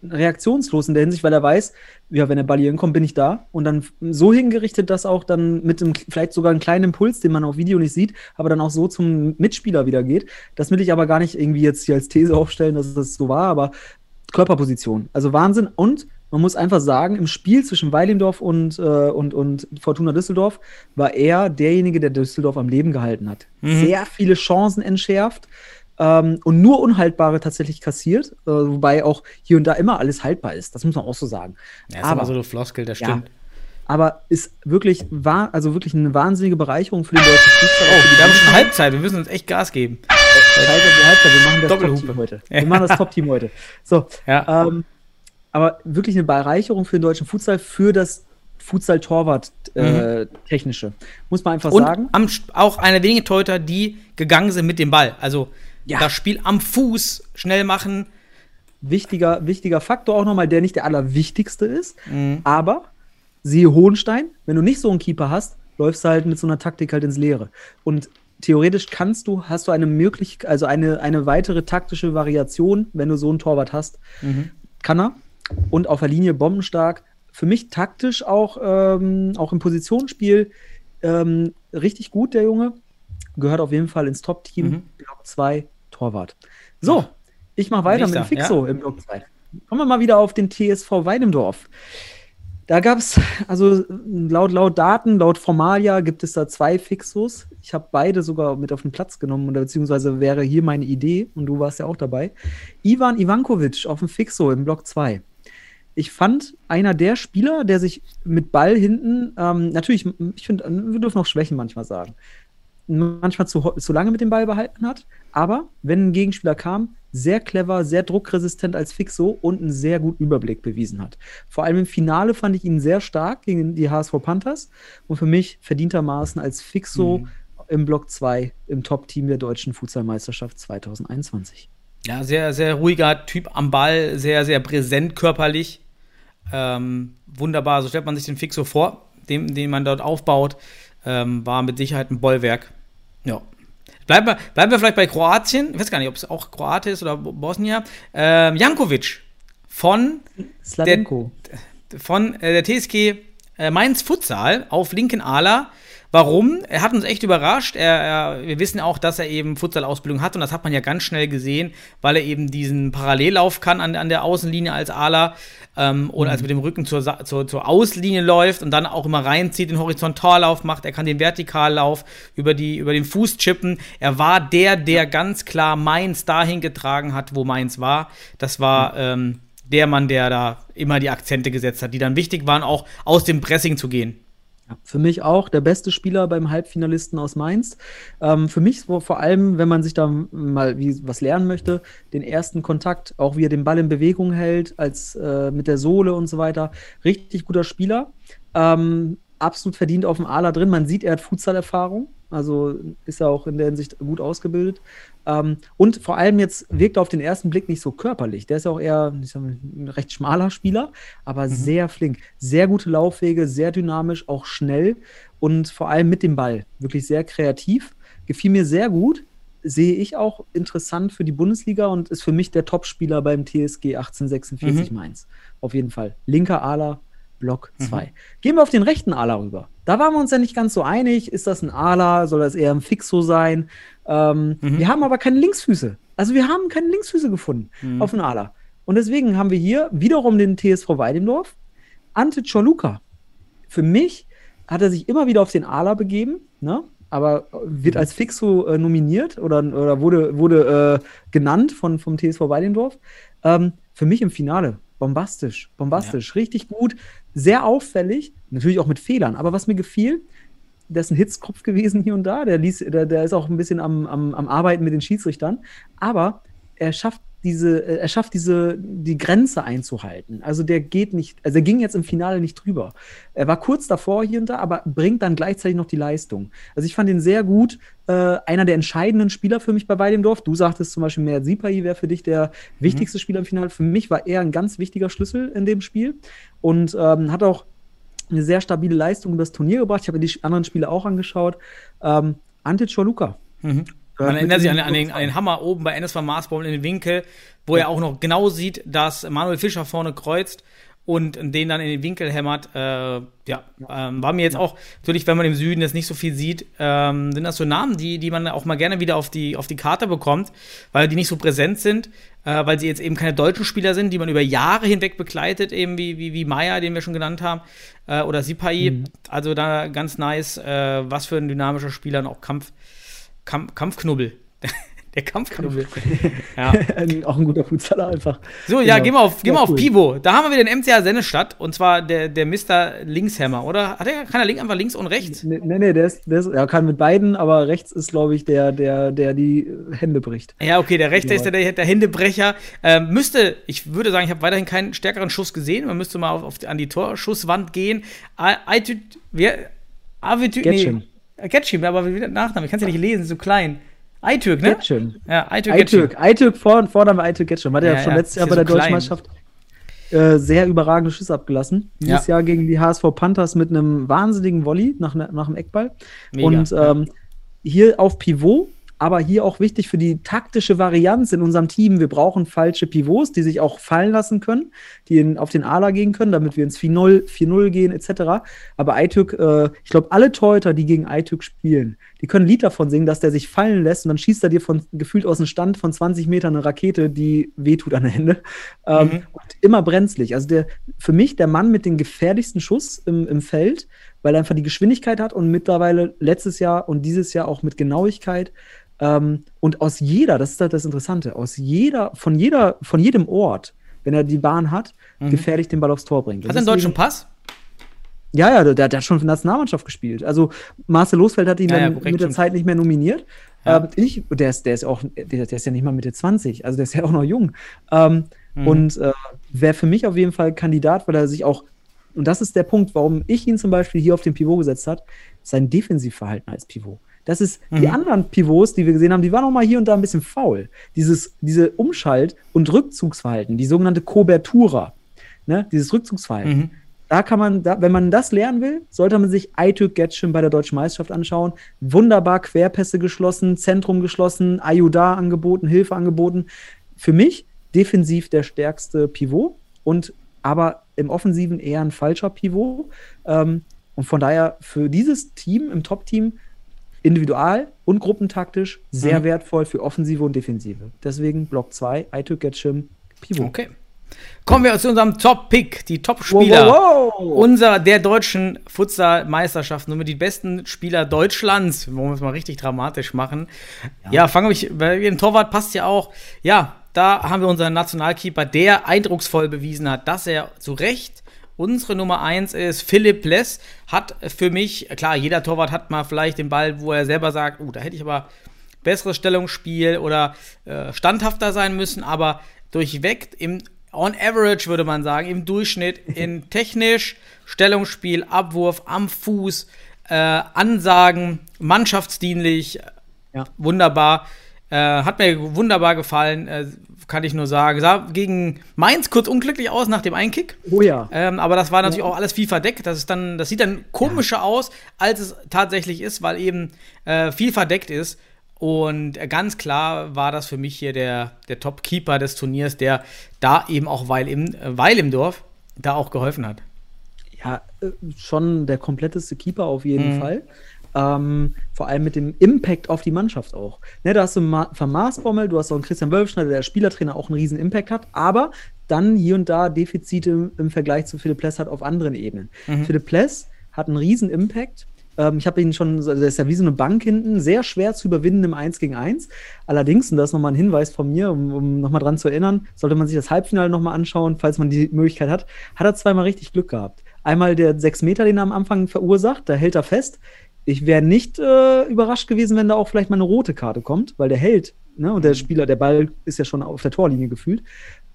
reaktionslos in der Hinsicht, weil er weiß, ja, wenn der Ball hier hinkommt, bin ich da. Und dann so hingerichtet, dass auch dann mit einem, vielleicht sogar einen kleinen Impuls, den man auf Video nicht sieht, aber dann auch so zum Mitspieler wieder geht. Das will ich aber gar nicht irgendwie jetzt hier als These aufstellen, dass das so war, aber Körperposition. Also Wahnsinn. Und man muss einfach sagen, im Spiel zwischen Weilimdorf und, äh, und, und Fortuna Düsseldorf war er derjenige, der Düsseldorf am Leben gehalten hat. Sehr viele Chancen entschärft ähm, und nur Unhaltbare tatsächlich kassiert, äh, wobei auch hier und da immer alles haltbar ist. Das muss man auch so sagen. ja, ist aber, aber so eine Floskel, das Ja. stimmt. aber ist wirklich, wahr, also wirklich eine wahnsinnige Bereicherung für den deutschen Fußball. Oh, wir haben schon Halbzeit, wir müssen uns echt Gas geben. Halbzeit, Halbzeit, wir machen das. Top-Team heute. Wir machen das Top-Team heute. So, Ja. ähm, aber wirklich eine Bereicherung für den deutschen Futsal, für das Futsal-Torwart-Technische. Muss man einfach Und sagen. am, auch eine wenige Torhüter, die gegangen sind mit dem Ball. Also Ja. das Spiel am Fuß schnell machen. Wichtiger, wichtiger Faktor auch nochmal, der nicht der allerwichtigste ist. Mhm. Aber siehe Hohenstein, wenn du nicht so einen Keeper hast, läufst du halt mit so einer Taktik halt ins Leere. Und theoretisch kannst du, hast du eine Möglichkeit, also eine, eine weitere taktische Variation, wenn du so einen Torwart hast. Kann er. Und auf der Linie bombenstark. Für mich taktisch auch, ähm, auch im Positionsspiel ähm, richtig gut, der Junge. Gehört auf jeden Fall ins Top-Team. Mhm. Block 2, Torwart. So, ich mache weiter mit dem Nächster, Fixo im Block 2. Kommen wir mal wieder auf den TSV Weidemdorf. Da gab es, also laut, laut Daten, laut Formalia gibt es da zwei Fixos. Ich habe beide sogar mit auf den Platz genommen, oder beziehungsweise wäre hier meine Idee, und du warst ja auch dabei. Ivan Ivankovic auf dem Fixo im Block 2. Ich fand einer der Spieler, der sich mit Ball hinten, ähm, natürlich, ich finde, wir dürfen auch Schwächen manchmal sagen, manchmal zu, zu lange mit dem Ball behalten hat, aber wenn ein Gegenspieler kam, sehr clever, sehr druckresistent als Fixo und einen sehr guten Überblick bewiesen hat. Vor allem im Finale fand ich ihn sehr stark gegen die HSV Panthers und für mich verdientermaßen als Fixo im Block 2 im Top-Team der deutschen Futsalmeisterschaft 2021. Ja, sehr, sehr ruhiger Typ am Ball, sehr, sehr präsent körperlich. Ähm, wunderbar, so stellt man sich den Fixo vor, den, den man dort aufbaut. Ähm, war mit Sicherheit ein Bollwerk. Ja. Bleiben wir, bleiben wir vielleicht bei Kroatien. Ich weiß gar nicht, ob es auch Kroate ist oder Bo- Bosnier. Ähm, Jankovic von Slavenko. von äh, der TSG äh, Mainz Futsal auf linken Ala. Warum? Er hat uns echt überrascht. Er, er, wir wissen auch, dass er eben Futsal-Ausbildung hat und das hat man ja ganz schnell gesehen, weil er eben diesen Parallellauf kann an, an der Außenlinie als Ala ähm, und als mit dem Rücken zur, zur, zur Auslinie läuft und dann auch immer reinzieht, den Horizontallauf macht. Er kann den Vertikallauf über, die, über den Fuß chippen. Er war der, der ganz klar Mainz dahin getragen hat, wo Mainz war. Das war ähm, der Mann, der da immer die Akzente gesetzt hat, die dann wichtig waren, auch aus dem Pressing zu gehen. Für mich auch der beste Spieler beim Halbfinalisten aus Mainz. Ähm, für mich vor allem, wenn man sich da mal wie, was lernen möchte, den ersten Kontakt, auch wie er den Ball in Bewegung hält, als äh, mit der Sohle und so weiter. Richtig guter Spieler. Ähm, absolut verdient auf dem Ala drin. Man sieht, er hat Futsal-Erfahrung. Also ist er auch in der Hinsicht gut ausgebildet. Ähm, und vor allem jetzt wirkt er auf den ersten Blick nicht so körperlich. Der ist ja auch eher sag ein recht schmaler Spieler, aber sehr flink. Sehr gute Laufwege, sehr dynamisch, auch schnell und vor allem mit dem Ball. Wirklich sehr kreativ. Gefiel mir sehr gut. Sehe ich auch interessant für die Bundesliga und ist für mich der Topspieler beim TSG 1846 Mainz. Auf jeden Fall. Linker Ala, Block 2. Gehen wir auf den rechten Ala rüber. Da waren wir uns ja nicht ganz so einig. Ist das ein Ala? Soll das eher ein Fixo sein? Ähm, Wir haben aber keine Linksfüße. Also wir haben keine Linksfüße gefunden auf den Ala. Und deswegen haben wir hier wiederum den TSV Weidendorf. Ante Czoluka. Für mich hat er sich immer wieder auf den Ala begeben, ne? aber wird als Fixo äh, nominiert oder, oder wurde, wurde äh, genannt von, vom TSV Weidendorf. Ähm, für mich im Finale bombastisch, bombastisch, richtig gut, sehr auffällig, natürlich auch mit Fehlern. Aber was mir gefiel, der ist ein Hitzkopf gewesen hier und da, der, ließ, der, der ist auch ein bisschen am, am, am Arbeiten mit den Schiedsrichtern, aber er schafft diese, äh, er schafft diese, die Grenze einzuhalten. Also der geht nicht, also er ging jetzt im Finale nicht drüber. Er war kurz davor hier und da, aber bringt dann gleichzeitig noch die Leistung. Also ich fand ihn sehr gut, äh, einer der entscheidenden Spieler für mich bei Weidendorf. Du sagtest zum Beispiel, Mert Sipai wäre für dich der wichtigste Spieler im Finale. Für mich war er ein ganz wichtiger Schlüssel in dem Spiel und ähm, hat auch eine sehr stabile Leistung über das Turnier gebracht. Ich habe die anderen Spiele auch angeschaut. Ähm, Ante Czoluka. Man erinnert sich an, an, den, an den Hammer oben bei NSV Marsbaum in den Winkel, wo er auch noch genau sieht, dass Manuel Fischer vorne kreuzt und den dann in den Winkel hämmert. Äh, ja, ähm, war mir jetzt auch, natürlich, wenn man im Süden jetzt nicht so viel sieht, ähm, sind das so Namen, die, die man auch mal gerne wieder auf die, auf die Karte bekommt, weil die nicht so präsent sind, äh, weil sie jetzt eben keine deutschen Spieler sind, die man über Jahre hinweg begleitet, eben wie, wie, wie Meier, den wir schon genannt haben, äh, oder Sipai. Also da ganz nice, äh, was für ein dynamischer Spieler und auch Kampf, Kampf, Kampfknubbel. [LAUGHS] Der Kampfknubbel. ja. [LAUGHS] auch ein guter Futsaler einfach. So, ja, Genau. gehen wir auf, gehen wir Ja, auf cool. Pivo. Da haben wir wieder den MCA Sennestadt und zwar der, der Mr. Linkshammer, oder? Hat er keiner Link einfach links und rechts? Nee, nee, nee, der ist, der ist, er kann mit beiden, aber rechts ist, glaube ich, der, der, der die Hände bricht. Ja, okay, der rechte ist der, der, der Händebrecher. Ähm, müsste, ich würde sagen, ich habe weiterhin keinen stärkeren Schuss gesehen. Man müsste mal auf, auf an die Torschusswand gehen. Aitüt, wer? Avitüt, Getschim. nee. Getschim, aber wie der Nachname? Ich kann es ja nicht lesen, so klein. Aitürk, ne? Getschim. Ja, Aitürk. Aitürk, Aitürk vor, Vorname Aitürk Getschim. Hat er Ja, ja, schon ja, letztes Jahr ja bei der so klein. Deutschmeisterschaft äh, sehr überragende Schüsse abgelassen. Dieses Ja. Jahr gegen die HSV Panthers mit einem wahnsinnigen Volley nach, ne- nach dem Eckball. Mega, Und ähm, hier auf Pivot, aber hier auch wichtig für die taktische Varianz in unserem Team. Wir brauchen falsche Pivots, die sich auch fallen lassen können, die in, auf den Ala gehen können, damit wir ins 4-0 4-0 gehen, etc. Aber Aytürk, äh, ich glaube, alle Torhüter, die gegen Aytürk spielen, die können ein Lied davon singen, dass der sich fallen lässt und dann schießt er dir von gefühlt aus dem Stand von 20 Metern eine Rakete, die wehtut an der Hände. Ähm, Mhm. und immer brenzlig. Also der, für mich der Mann mit dem gefährlichsten Schuss im, im Feld, weil er einfach die Geschwindigkeit hat und mittlerweile letztes Jahr und dieses Jahr auch mit Genauigkeit. Ähm, und aus jeder, das ist halt das Interessante, aus jeder, von jeder, von jedem Ort, wenn er die Bahn hat, gefährlich den Ball aufs Tor bringt. Das Mhm. Hat er einen deutschen Pass? ja, ja, der, der hat schon für die Nationalmannschaft gespielt. Also Marcel Losfeld hat ihn Ja, ja, mit der. Zeit nicht mehr nominiert. Ja. Ähm, ich, der ist, der ist auch, der, der ist ja nicht mal Mitte 20, also der ist ja auch noch jung. Ähm, Mhm. Und äh, wäre für mich auf jeden Fall Kandidat, weil er sich auch, und das ist der Punkt, warum ich ihn zum Beispiel hier auf den Pivot gesetzt hat, sein Defensivverhalten als Pivot. Das ist, die Mhm. anderen Pivots, die wir gesehen haben, die waren noch mal hier und da ein bisschen faul. Dieses, diese Umschalt- und Rückzugsverhalten, die sogenannte Kobertura, ne, dieses Rückzugsverhalten. Mhm. Da kann man, da, wenn man das lernen will, sollte man sich Aytürk Getschim bei der Deutschen Meisterschaft anschauen. Wunderbar Querpässe geschlossen, Zentrum geschlossen, Ayuda angeboten, Hilfe angeboten. Für mich defensiv der stärkste Pivot und aber im Offensiven eher ein falscher Pivot. Ähm, und von daher für dieses Team, im Top-Team, individual und gruppentaktisch sehr Mhm. wertvoll für Offensive und Defensive. Deswegen Block 2, Aytürk Getschim, Pivot. Okay. Kommen wir zu unserem Top-Pick, die Top-Spieler. Wow, wow, wow. Unser der deutschen Futsal-Meisterschaft, nur mit die besten Spieler Deutschlands. Wollen wir es mal richtig dramatisch machen. Ja, fangen wir, weil ein Torwart passt ja auch. Ja, da haben wir unseren Nationalkeeper, der eindrucksvoll bewiesen hat, dass er zu Recht unsere Nummer 1 ist. Philipp Less hat für mich, klar, jeder Torwart hat mal vielleicht den Ball, wo er selber sagt, oh, da hätte ich aber besseres Stellungsspiel oder äh, standhafter sein müssen, aber durchweg im on average würde man sagen, im Durchschnitt in [LAUGHS] technisch, Stellungsspiel, Abwurf, am Fuß, äh, Ansagen, mannschaftsdienlich, Ja. wunderbar. Äh, hat mir wunderbar gefallen, äh, kann ich nur sagen. Sah gegen Mainz kurz unglücklich aus nach dem Einkick. Oh ja. Ähm, aber das war natürlich auch alles viel verdeckt. Das, ist dann, das sieht dann komischer aus, als es tatsächlich ist, weil eben äh, viel verdeckt ist. Und ganz klar war das für mich hier der, der Top-Keeper des Turniers, der da eben auch Weil im, Weil im Dorf da auch geholfen hat. Ja, äh, schon der kompletteste Keeper auf jeden Mhm. Fall. Ähm, vor allem mit dem Impact auf die Mannschaft auch. Ne, da hast du Ma Van Maasbommel, du hast auch einen Christian Wölfschneider, der als Spielertrainer auch einen riesen Impact hat, aber dann hier und da Defizite im, im Vergleich zu Philipp Pless hat auf anderen Ebenen. Philipp Pless hat einen riesen Impact. Ähm, ich habe ihn schon, also der ist ja wie so eine Bank hinten, sehr schwer zu überwinden im 1 gegen 1. Allerdings, und das ist nochmal ein Hinweis von mir, um, um nochmal dran zu erinnern, sollte man sich das Halbfinale nochmal anschauen, falls man die Möglichkeit hat, hat er zweimal richtig Glück gehabt. Einmal der 6 Meter, den er am Anfang verursacht, da hält er fest. Ich wäre nicht äh, überrascht gewesen, wenn da auch vielleicht mal eine rote Karte kommt, weil der hält, ne? Und der Spieler, der Ball ist ja schon auf der Torlinie gefühlt.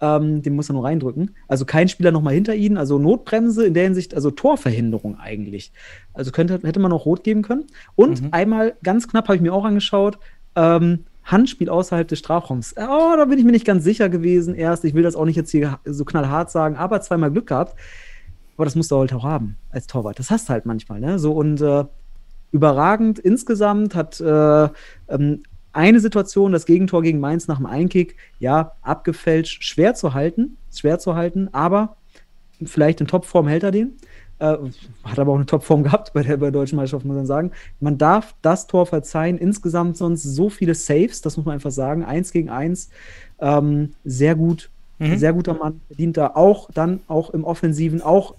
Ähm, den muss er nur reindrücken. Also kein Spieler nochmal hinter ihnen, also Notbremse in der Hinsicht, also Torverhinderung eigentlich. Also könnte, hätte man noch rot geben können. Und einmal ganz knapp habe ich mir auch angeschaut, ähm, Handspiel außerhalb des Strafraums. Oh, da bin ich mir nicht ganz sicher gewesen erst. Ich will das auch nicht jetzt hier so knallhart sagen, aber zweimal Glück gehabt. Aber das musst du halt auch haben als Torwart. Das hast du halt manchmal, ne? So und äh, überragend insgesamt hat äh, ähm, eine Situation, das Gegentor gegen Mainz nach dem Einkick, ja, abgefälscht, schwer zu halten, schwer zu halten, aber vielleicht in Topform hält er den. Äh, hat aber auch eine Topform [LAUGHS] gehabt bei der, bei der deutschen Meisterschaft, muss man sagen. Man darf das Tor verzeihen. Insgesamt sonst so viele Saves, das muss man einfach sagen. Eins gegen eins. Ähm, sehr gut, sehr guter Mann. Verdient da auch dann auch im Offensiven, auch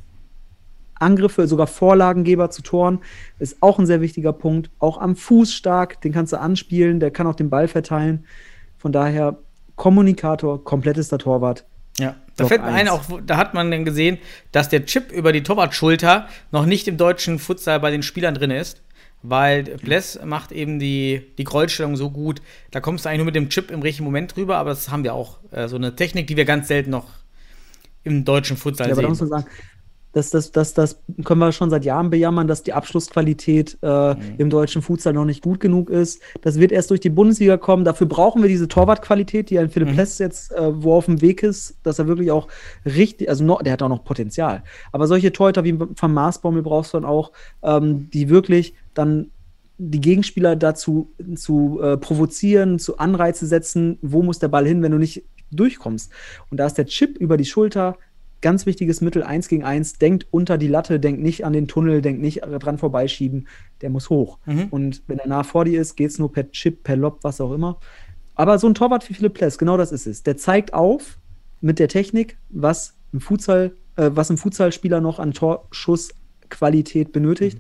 Angriffe, sogar Vorlagengeber zu Toren, ist auch ein sehr wichtiger Punkt. Auch am Fuß stark, den kannst du anspielen, der kann auch den Ball verteilen. Von daher Kommunikator, komplettester Torwart. Ja, da Block fällt mir ein, auch, da hat man dann gesehen, dass der Chip über die Torwartschulter noch nicht im deutschen Futsal bei den Spielern drin ist, weil Bless macht eben die, die Kreuzstellung so gut, da kommst du eigentlich nur mit dem Chip im richtigen Moment drüber, aber das haben wir auch, äh, so eine Technik, die wir ganz selten noch im deutschen Futsal Ja, aber da sehen. muss man sagen, das, das, das, das können wir schon seit Jahren bejammern, dass die Abschlussqualität äh, im deutschen Futsal noch nicht gut genug ist. Das wird erst durch die Bundesliga kommen. Dafür brauchen wir diese Torwartqualität, die ein Philipp Pless jetzt, äh, wo auf dem Weg ist, dass er wirklich auch richtig, also noch, der hat auch noch Potenzial. Aber solche Torhüter wie Van Maasbommel brauchst du dann auch, ähm, die wirklich dann die Gegenspieler dazu zu äh, provozieren, zu Anreize setzen, wo muss der Ball hin, wenn du nicht durchkommst. Und da ist der Chip über die Schulter ganz wichtiges Mittel, eins gegen eins, denkt unter die Latte, denkt nicht an den Tunnel, denkt nicht dran vorbeischieben, der muss hoch. Und wenn er nah vor dir ist, geht es nur per Chip, per Lob, was auch immer. Aber so ein Torwart wie Philipp Pless, genau das ist es. Der zeigt auf mit der Technik, was im Futsal, äh, was ein Futsalspieler noch an Torschussqualität benötigt.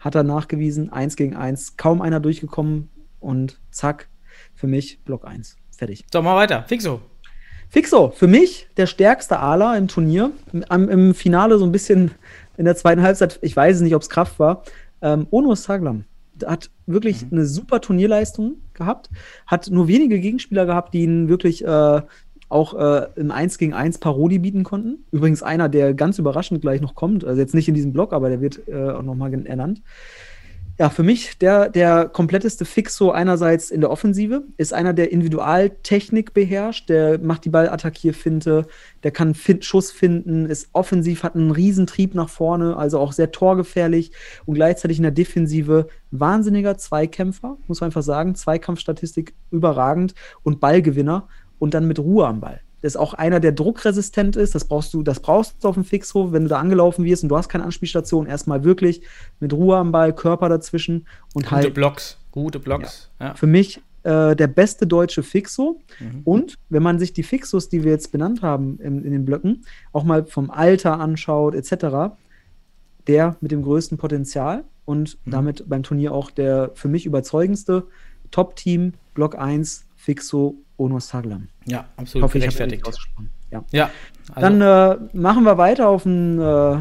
Hat er nachgewiesen, eins gegen eins, kaum einer durchgekommen und zack, für mich Block 1. Fertig. So, mal weiter. Fixo. Fixo, für mich der stärkste Ala im Turnier. Am, Im Finale so ein bisschen in der zweiten Halbzeit, ich weiß es nicht, ob es Kraft war. Ähm, Ono Saglam hat wirklich Mhm. eine super Turnierleistung gehabt, hat nur wenige Gegenspieler gehabt, die ihn wirklich äh, auch äh, im 1 gegen 1 Paroli bieten konnten. Übrigens einer, der ganz überraschend gleich noch kommt, also jetzt nicht in diesem Blog, aber der wird äh, auch nochmal ernannt. Ja, für mich der, der kompletteste Fixo einerseits in der Offensive, ist einer, der Individualtechnik beherrscht, der macht die Ballattackierfinte, der kann fin Schuss finden, ist offensiv, hat einen Riesentrieb nach vorne, also auch sehr torgefährlich und gleichzeitig in der Defensive wahnsinniger Zweikämpfer, muss man einfach sagen, Zweikampfstatistik überragend und Ballgewinner und dann mit Ruhe am Ball. Das ist auch einer, der druckresistent ist. Das brauchst du, das brauchst du auf dem Fixhof, wenn du da angelaufen wirst und du hast keine Anspielstation. Erstmal wirklich mit Ruhe am Ball, Körper dazwischen und Gute halt Blocks. Gute Blocks. Ja. für mich äh, der beste deutsche Fixo. Und wenn man sich die Fixos, die wir jetzt benannt haben in, in den Blöcken, auch mal vom Alter anschaut, etc., der mit dem größten Potenzial und damit beim Turnier auch der für mich überzeugendste Top-Team, Block 1, Fixo, Ono Saglam. ja, absolut hoffe, ich habe ausgesprochen. Ja. Ja, also, Dann äh, machen wir weiter auf ein. Äh,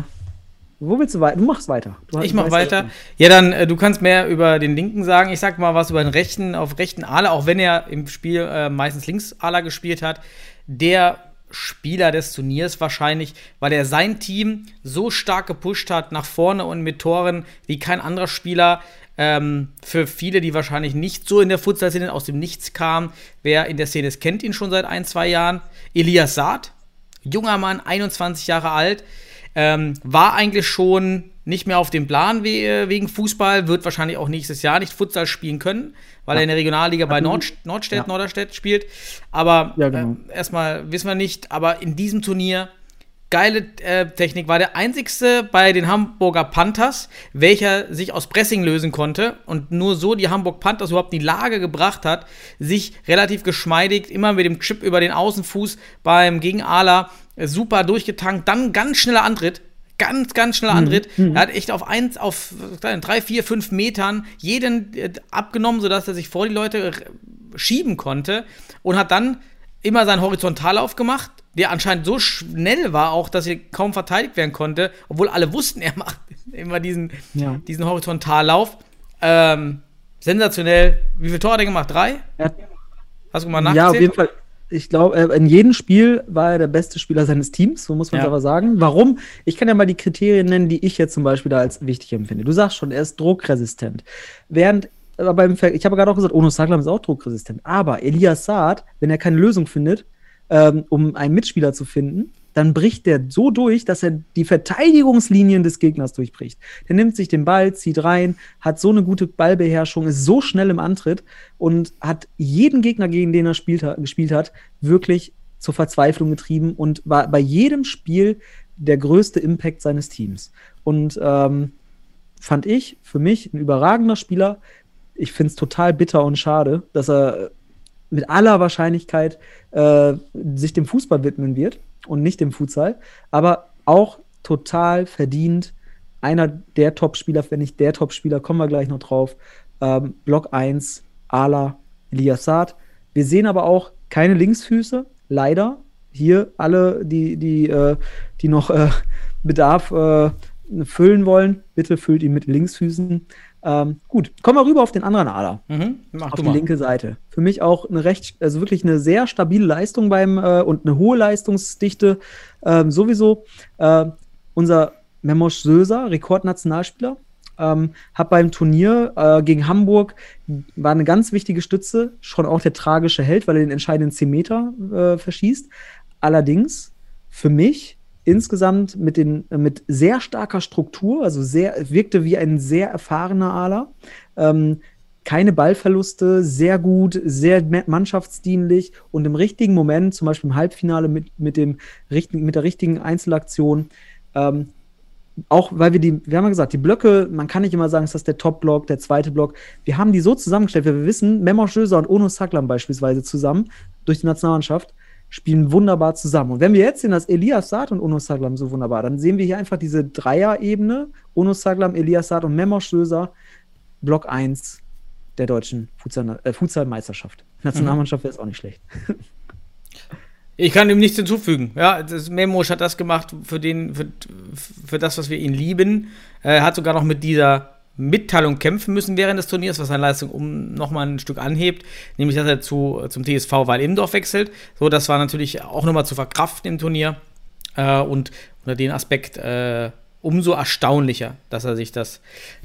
wo willst du weiter? Du machst weiter. Du ich mach weiter. ja- Ja, dann, äh, du kannst mehr über den linken sagen. Ich sag mal was über den rechten, auf rechten Ala, auch wenn er im Spiel äh, meistens links Ala gespielt hat. Der Spieler des Turniers wahrscheinlich, weil er sein Team so stark gepusht hat nach vorne und mit Toren wie kein anderer Spieler. Ähm, für viele, die wahrscheinlich nicht so in der Futsal-Szene aus dem Nichts kamen, wer in der Szene ist, kennt ihn schon seit ein, zwei Jahren. Elias Saad, junger Mann, 21 Jahre alt, ähm, war eigentlich schon nicht mehr auf dem Plan we wegen Fußball, wird wahrscheinlich auch nächstes Jahr nicht Futsal spielen können, weil ja. er in der Regionalliga bei Nord Nordstedt, ja. Norderstedt spielt. Aber ja, genau. äh, erstmal wissen wir nicht, aber in diesem Turnier geile äh, Technik, war der einzigste bei den Hamburger Panthers, welcher sich aus Pressing lösen konnte und nur so die Hamburg Panthers überhaupt in die Lage gebracht hat, sich relativ geschmeidig immer mit dem Chip über den Außenfuß beim Gegenala äh, super durchgetankt, dann ganz schneller Antritt, ganz, ganz schneller mhm. Antritt. Mhm. Er hat echt auf eins, auf drei, vier, fünf Metern jeden äh, abgenommen, sodass er sich vor die Leute schieben konnte und hat dann immer seinen Horizontallauf gemacht, der anscheinend so schnell war auch, dass er kaum verteidigt werden konnte, obwohl alle wussten, [LAUGHS] er macht immer diesen, ja. diesen Horizontallauf. Ähm, sensationell. Wie viele Tore hat er gemacht? Drei? Ja. Hast du mal nachgezählt? Ja, auf jeden Fall ich glaube, äh, in jedem Spiel war er der beste Spieler seines Teams, so muss man es ja. aber sagen. Warum? Ich kann ja mal die Kriterien nennen, die ich jetzt zum Beispiel da als wichtig empfinde. Du sagst schon, er ist druckresistent. Während aber beim Ver ich habe gerade auch gesagt, Ono Saglam ist auch druckresistent. Aber Elias Saad, wenn er keine Lösung findet, ähm, um einen Mitspieler zu finden, dann bricht der so durch, dass er die Verteidigungslinien des Gegners durchbricht. Der nimmt sich den Ball, zieht rein, hat so eine gute Ballbeherrschung, ist so schnell im Antritt und hat jeden Gegner, gegen den er spielt, gespielt hat, wirklich zur Verzweiflung getrieben und war bei jedem Spiel der größte Impact seines Teams. Und ähm, fand ich für mich ein überragender Spieler. Ich finde es total bitter und schade, dass er mit aller Wahrscheinlichkeit äh, sich dem Fußball widmen wird und nicht dem Futsal, aber auch total verdient. Einer der Top-Spieler, wenn nicht der Top-Spieler, kommen wir gleich noch drauf. Ähm, Block 1, Ala, Elias Saad. Wir sehen aber auch keine Linksfüße, leider. Hier alle, die, die, äh, die noch äh, Bedarf äh, füllen wollen, bitte füllt ihn mit Linksfüßen. Ähm, gut, kommen wir rüber auf den anderen Ader. Mhm, auf die mal. linke Seite. Für mich auch eine recht, also wirklich eine sehr stabile Leistung beim äh, und eine hohe Leistungsdichte. Ähm, sowieso äh, unser Memosch Söser, Rekordnationalspieler, ähm, hat beim Turnier äh, gegen Hamburg war eine ganz wichtige Stütze, schon auch der tragische Held, weil er den entscheidenden 10 Meter äh, verschießt. Allerdings für mich insgesamt mit, den, mit sehr starker Struktur, also sehr, wirkte wie ein sehr erfahrener Ala. Ähm, keine Ballverluste, sehr gut, sehr mannschaftsdienlich und im richtigen Moment, zum Beispiel im Halbfinale mit, mit, dem, mit der richtigen Einzelaktion, ähm, auch weil wir die, wir haben ja gesagt, die Blöcke, man kann nicht immer sagen, ist das der Top-Block, der zweite Block. Wir haben die so zusammengestellt, weil wir wissen, Memo Schöser und Ono Saklam beispielsweise zusammen durch die Nationalmannschaft spielen wunderbar zusammen. Und wenn wir jetzt sehen, dass Elias Saad und Ono Saglam so wunderbar, dann sehen wir hier einfach diese Dreier-Ebene, Ono Saglam, Elias Saad und Memo Stöser, Block 1 der deutschen äh, Futsal-Meisterschaft. Nationalmannschaft wäre es auch nicht schlecht. [LAUGHS] Ich kann ihm nichts hinzufügen. Ja, das Memosch hat das gemacht für den, für, für das, was wir ihn lieben. Er hat sogar noch mit dieser Mitteilung kämpfen müssen während des Turniers, was seine Leistung um nochmal ein Stück anhebt, nämlich dass er zu, zum TSV Weil-Imdorf wechselt. So, das war natürlich auch nochmal zu verkraften im Turnier. Äh, und unter den Aspekt äh, umso erstaunlicher, dass er sich das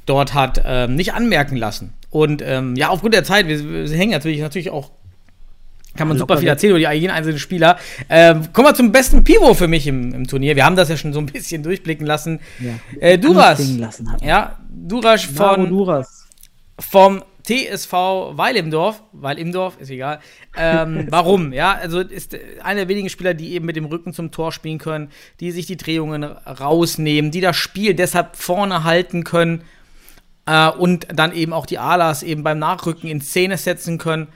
dort hat äh, nicht anmerken lassen. Und ähm, ja, aufgrund der Zeit, wir, wir hängen natürlich, natürlich auch kann man super viel erzählen über jeden einzelnen Spieler. Ähm, kommen wir zum besten Pivo für mich im, im, Turnier. Wir haben das ja schon so ein bisschen durchblicken lassen. Ja, äh, Duras. Ja, Duras von. Duras. Vom TSV Weil im Dorf. Weil im Dorf, ist egal. Ähm, [LAUGHS] warum? Ja, also ist einer der wenigen Spieler, die eben mit dem Rücken zum Tor spielen können, die sich die Drehungen rausnehmen, die das Spiel deshalb vorne halten können äh, und dann eben auch die Alas eben beim Nachrücken in Szene setzen können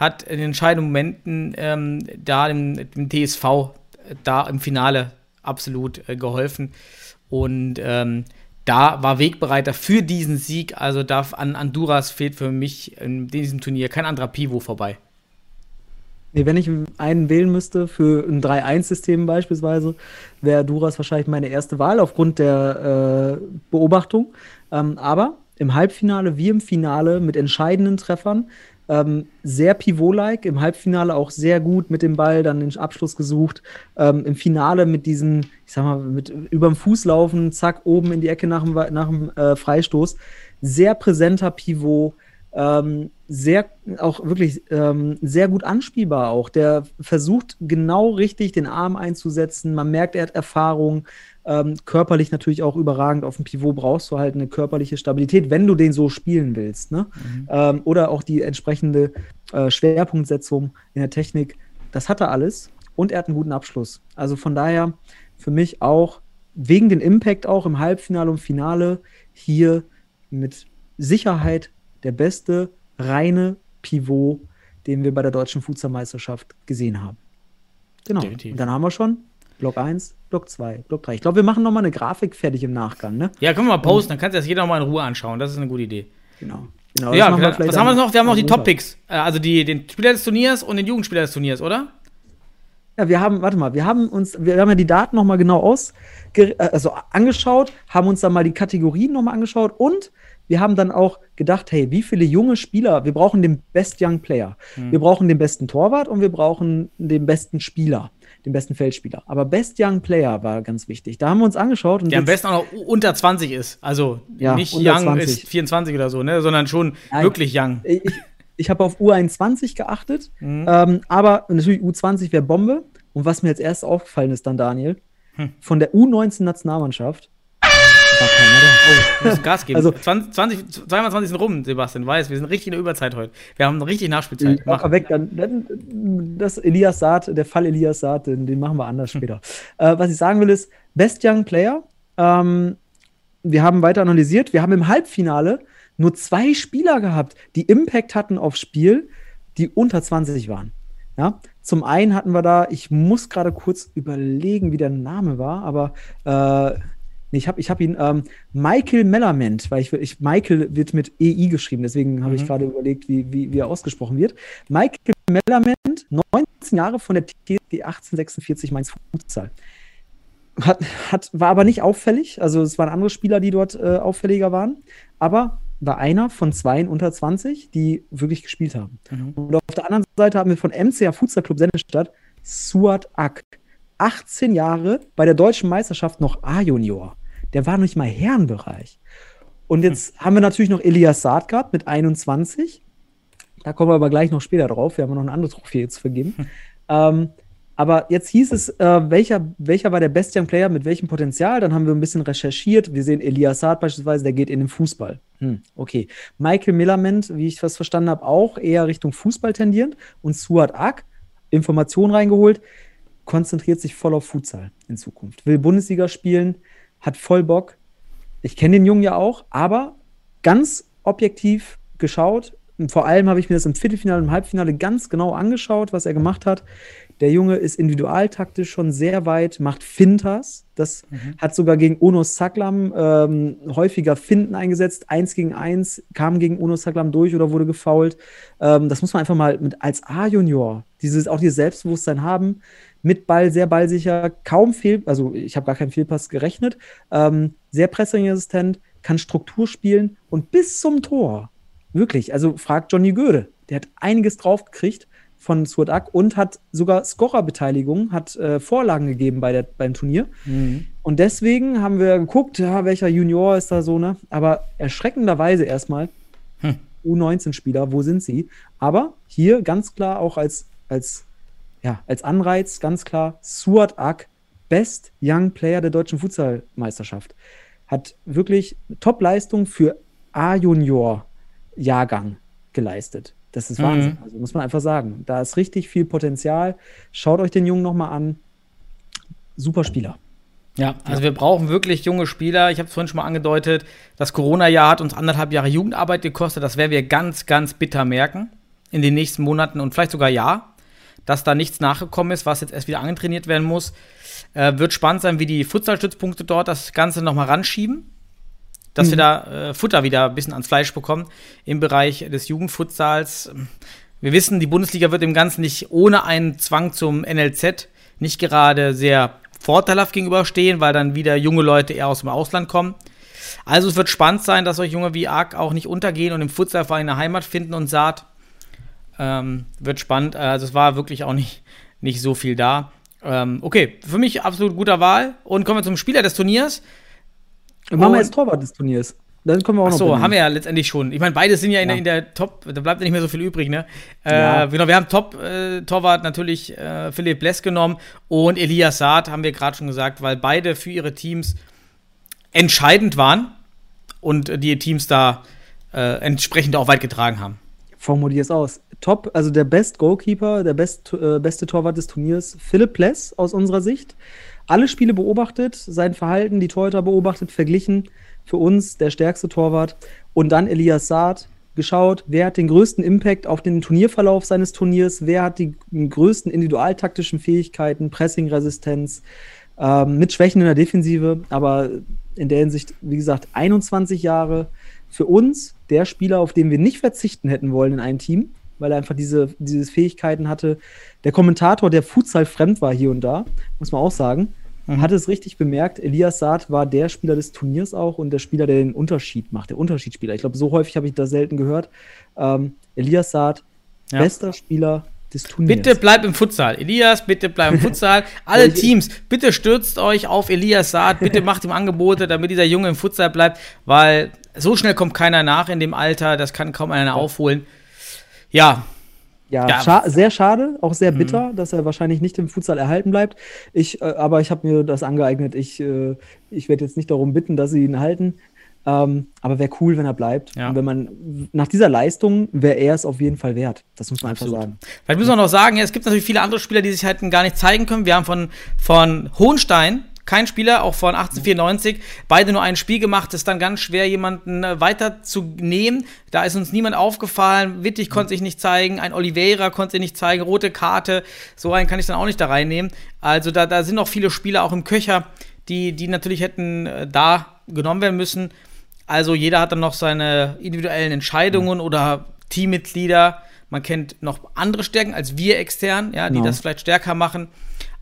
hat in den entscheidenden Momenten ähm, da dem, dem, TSV äh, da im Finale absolut äh, geholfen. Und ähm, da war Wegbereiter für diesen Sieg. Also darf an Honduras fehlt für mich in diesem Turnier kein anderer Pivo vorbei. Nee, wenn ich einen wählen müsste für ein 3-1-System beispielsweise, wäre Duras wahrscheinlich meine erste Wahl aufgrund der äh, Beobachtung. Ähm, aber im Halbfinale wie im Finale mit entscheidenden Treffern Ähm, sehr Pivot-like, im Halbfinale auch sehr gut mit dem Ball, dann den Abschluss gesucht. Ähm, Im Finale mit diesem, ich sag mal, mit überm Fuß laufen, zack, oben in die Ecke nach dem, nach dem äh, Freistoß. Sehr präsenter Pivot, ähm, sehr, auch wirklich ähm, sehr gut anspielbar auch. Der versucht genau richtig den Arm einzusetzen. Man merkt, er hat Erfahrung. Ähm, körperlich natürlich auch überragend. Auf dem Pivot brauchst du halt eine körperliche Stabilität, wenn du den so spielen willst. Ne? Mhm. Ähm, oder auch die entsprechende äh, Schwerpunktsetzung in der Technik. Das hat er alles. Und er hat einen guten Abschluss. Also von daher für mich auch wegen dem Impact auch im Halbfinale und Finale hier mit Sicherheit der beste reine Pivot, den wir bei der deutschen Fußballmeisterschaft gesehen haben. Genau. Definitiv. Und dann haben wir schon Block 1, Block 2, Block 3. Ich glaube, wir machen nochmal eine Grafik fertig im Nachgang, ne? Ja, können wir mal posten, dann kannst du das jeder nochmal in Ruhe anschauen. Das ist eine gute Idee. Genau. genau ja, wir was haben wir noch? Wir haben noch die Top-Picks. Äh, also die, den Spieler des Turniers und den Jugendspieler des Turniers, oder? Ja, wir haben, warte mal, wir haben uns, wir haben ja die Daten nochmal genau aus, äh, also angeschaut, haben uns dann mal die Kategorien nochmal angeschaut und wir haben dann auch gedacht, hey, wie viele junge Spieler, wir brauchen den Best Young Player. Mhm. Wir brauchen den besten Torwart und wir brauchen den besten Spieler, den besten Feldspieler. Aber Best Young Player war ganz wichtig. Da haben wir uns angeschaut. Und Der am besten auch noch unter 20 ist. Also ja, nicht Young 20. ist 24 oder so, ne? sondern schon Nein, wirklich Young. Ich, ich habe auf U21 geachtet, mhm. ähm, aber natürlich U20 wäre Bombe. Und was mir als erstes aufgefallen ist dann, Daniel, hm. von der U19-Nationalmannschaft keiner da. Oh, wir müssen Gas geben. Also, 20, 20, 22 sind rum, Sebastian, weiß, wir sind richtig in der Überzeit heute. Wir haben richtig Nachspielzeit. Mach weg, dann, dann, das Elias Saat, der Fall Elias Saat, den, den machen wir anders später. [LAUGHS] Äh, was ich sagen will ist, Best Young Player, ähm, wir haben weiter analysiert, wir haben im Halbfinale nur zwei Spieler gehabt, die Impact hatten aufs Spiel, die unter 20 waren. Ja, zum einen hatten wir da, ich muss gerade kurz überlegen, wie der Name war, aber äh, Nee, ich habe ich hab ihn ähm, Michael Mellament, weil ich, ich Michael wird mit EI geschrieben, deswegen habe mhm. ich gerade überlegt, wie, wie, wie er ausgesprochen wird. Michael Mellament, 19 Jahre von der TSG 1846 Mainz Futsal. Hat, hat, war aber nicht auffällig, also es waren andere Spieler, die dort äh, auffälliger waren, aber war einer von zwei unter 20, die wirklich gespielt haben. Mhm. Und auf der anderen Seite haben wir von MCA Futsal Club Sennestadt Suat Ak. 18 Jahre bei der deutschen Meisterschaft noch A-Junior der war nicht mal Herrenbereich. Und jetzt hm. haben wir natürlich noch Elias Saad gehabt mit 21. Da kommen wir aber gleich noch später drauf. Wir haben noch eine andere Trophäe zu vergeben. Hm. Ähm, aber jetzt hieß es, äh, welcher, welcher war der Best Young Player mit welchem Potenzial? Dann haben wir ein bisschen recherchiert. Wir sehen Elias Saad beispielsweise, der geht in den Fußball. Hm, okay. Michael Millerment, wie ich das verstanden habe, auch eher Richtung Fußball tendierend. Und Suat Ak, Informationen reingeholt, konzentriert sich voll auf Futsal in Zukunft. Will Bundesliga spielen, hat voll Bock. Ich kenne den Jungen ja auch, aber ganz objektiv geschaut. Und vor allem habe ich mir das im Viertelfinale und im Halbfinale ganz genau angeschaut, was er gemacht hat. Der Junge ist individualtaktisch schon sehr weit, macht Finters. Das mhm. hat sogar gegen Uno Saklam ähm, häufiger Finden eingesetzt. Eins gegen eins kam gegen Uno Saklam durch oder wurde gefoult. Ähm, das muss man einfach mal mit als A-Junior, dieses, auch dieses Selbstbewusstsein haben mit Ball sehr ballsicher, kaum Fehl, also ich habe gar keinen Fehlpass gerechnet, ähm, sehr pressingresistent, kann Struktur spielen und bis zum Tor, wirklich, also fragt Johnny Göde, der hat einiges draufgekriegt von Suadak und hat sogar Scorerbeteiligung, hat äh, Vorlagen gegeben bei der, beim Turnier. Mhm. Und deswegen haben wir geguckt, ja, welcher Junior ist da so, ne? Aber erschreckenderweise erstmal hm. U19-Spieler, wo sind sie? Aber hier ganz klar auch als, als ja, als Anreiz ganz klar Suat Ak, Best Young Player der deutschen Futsalmeisterschaft. Hat wirklich Top-Leistung für A-Junior-Jahrgang geleistet. Das ist mhm. Wahnsinn. Also muss man einfach sagen. Da ist richtig viel Potenzial. Schaut euch den Jungen nochmal an. Super Spieler. Ja, also wir brauchen wirklich junge Spieler. Ich habe es vorhin schon mal angedeutet, das Corona-Jahr hat uns anderthalb Jahre Jugendarbeit gekostet. Das werden wir ganz, ganz bitter merken in den nächsten Monaten und vielleicht sogar Jahr dass da nichts nachgekommen ist, was jetzt erst wieder angetrainiert werden muss. Äh, wird spannend sein, wie die Futsalstützpunkte dort das Ganze nochmal ranschieben. Dass mhm. wir da äh, Futter wieder ein bisschen ans Fleisch bekommen im Bereich des Jugendfutsals. Wir wissen, die Bundesliga wird dem Ganzen nicht ohne einen Zwang zum NLZ nicht gerade sehr vorteilhaft gegenüberstehen, weil dann wieder junge Leute eher aus dem Ausland kommen. Also es wird spannend sein, dass solche Junge wie Arc auch nicht untergehen und im Futsal vor eine Heimat finden und sagt, Ähm, wird spannend. Also es war wirklich auch nicht, nicht so viel da. Ähm, okay, für mich absolut guter Wahl. Und kommen wir zum Spieler des Turniers. Und machen wir jetzt Torwart des Turniers. Dann können wir auch Ach noch so, benennen. haben wir ja letztendlich schon. Ich meine, beide sind ja in, Ja. Der, in der Top, da bleibt ja nicht mehr so viel übrig, ne? Äh, Ja. Genau, wir haben Top-Torwart natürlich äh, Philipp Bless genommen und Elias Saad, haben wir gerade schon gesagt, weil beide für ihre Teams entscheidend waren und äh, die Teams da äh, entsprechend auch weit getragen haben. Formulier es aus. Top, also der Best Goalkeeper, der best, äh, beste Torwart des Turniers, Philipp Pless aus unserer Sicht. Alle Spiele beobachtet, sein Verhalten, die Torhüter beobachtet, verglichen. Für uns der stärkste Torwart. Und dann Elias Saad geschaut, wer hat den größten Impact auf den Turnierverlauf seines Turniers, wer hat die größten individualtaktischen Fähigkeiten, Pressing-Resistenz, ähm, mit Schwächen in der Defensive, aber in der Hinsicht, wie gesagt, 21 Jahre für uns der Spieler, auf den wir nicht verzichten hätten wollen in einem Team, weil er einfach diese, diese Fähigkeiten hatte. Der Kommentator, der Futsal fremd war hier und da, muss man auch sagen, hat es richtig bemerkt. Elias Saad war der Spieler des Turniers auch und der Spieler, der den Unterschied macht, der Unterschiedsspieler. Ich glaube, so häufig habe ich das selten gehört. Ähm, Elias Saad, Ja. bester Spieler des Turniers. Bitte bleib im Futsal. Elias, bitte bleib im [LAUGHS] Futsal. Alle Teams, bitte stürzt euch auf Elias Saad. Bitte [LAUGHS] macht ihm Angebote, damit dieser Junge im Futsal bleibt, weil so schnell kommt keiner nach in dem Alter. Das kann kaum einer aufholen. Ja, Ja, Ja. Mhm. scha sehr schade, auch sehr bitter, dass er wahrscheinlich nicht im Futsal erhalten bleibt. Ich, äh, aber ich habe mir das angeeignet. Ich, äh, ich werde jetzt nicht darum bitten, dass sie ihn halten. Ähm, aber wäre cool, wenn er bleibt. Ja. Und wenn man nach dieser Leistung wäre er es auf jeden Fall wert. Das muss man Absolut. einfach sagen. Vielleicht müssen wir noch sagen, es gibt natürlich viele andere Spieler, die sich halt gar nicht zeigen können. Wir haben von, von Hohenstein kein Spieler, auch von 1894, beide nur ein Spiel gemacht. ist dann ganz schwer, jemanden äh, weiterzunehmen. Da ist uns niemand aufgefallen. Wittig konnte sich nicht zeigen, ein Oliveira konnte sich nicht zeigen, rote Karte. So einen kann ich dann auch nicht da reinnehmen. Also da, da sind noch viele Spieler auch im Köcher, die, die natürlich hätten äh, da genommen werden müssen. Also jeder hat dann noch seine individuellen Entscheidungen oder Teammitglieder. Man kennt noch andere Stärken als wir extern, ja, die Genau. das vielleicht stärker machen.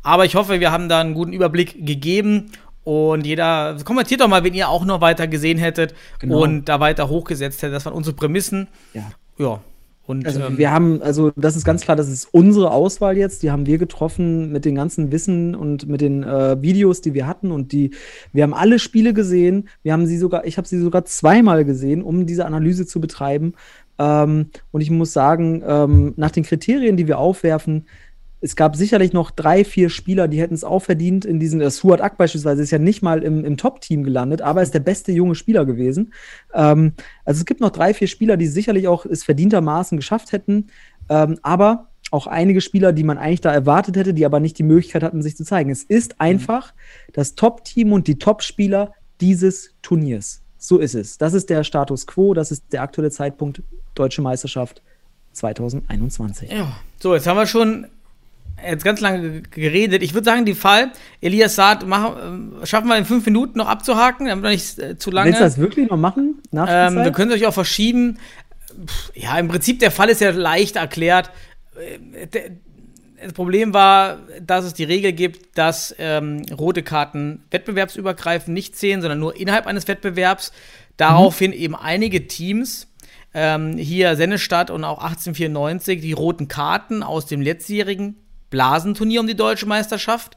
Aber ich hoffe, wir haben da einen guten Überblick gegeben. Und jeder, kommentiert doch mal, wenn ihr auch noch weiter gesehen hättet Genau. und da weiter hochgesetzt hättet. Das waren unsere Prämissen. Ja. Ja. Und Also ähm, wir haben, also das ist ganz klar, das ist unsere Auswahl jetzt. Die haben wir getroffen mit den ganzen Wissen und mit den äh, Videos, die wir hatten und die, wir haben alle Spiele gesehen. Wir haben sie sogar, ich habe sie sogar zweimal gesehen, um diese Analyse zu betreiben. Ähm, und ich muss sagen, ähm, nach den Kriterien, die wir aufwerfen, es gab sicherlich noch drei, vier Spieler, die hätten es auch verdient. In diesen, äh, Suat Ak beispielsweise ist ja nicht mal im, im Top-Team gelandet, aber ist der beste junge Spieler gewesen. Ähm, also es gibt noch drei, vier Spieler, die sicherlich auch es verdientermaßen geschafft hätten, ähm, aber auch einige Spieler, die man eigentlich da erwartet hätte, die aber nicht die Möglichkeit hatten, sich zu zeigen. Es ist einfach das Top-Team und die Top-Spieler dieses Turniers. So ist es. Das ist der Status quo, das ist der aktuelle Zeitpunkt Deutsche Meisterschaft 2021. Ja, so, jetzt haben wir schon jetzt ganz lange geredet. Ich würde sagen, die Fall, Elias Saad, machen, äh, schaffen wir in fünf Minuten noch abzuhaken, damit wir nicht äh, zu lange. Willst du das wirklich noch machen? Ähm, wir können es euch auch verschieben. Pff, Ja, im Prinzip der Fall ist ja leicht erklärt. Äh, Das Problem war, dass es die Regel gibt, dass ähm, rote Karten wettbewerbsübergreifend nicht zählen, sondern nur innerhalb eines Wettbewerbs. Daraufhin eben einige Teams, ähm, hier Sennestadt und auch 1894, die roten Karten aus dem letztjährigen Blasenturnier um die deutsche Meisterschaft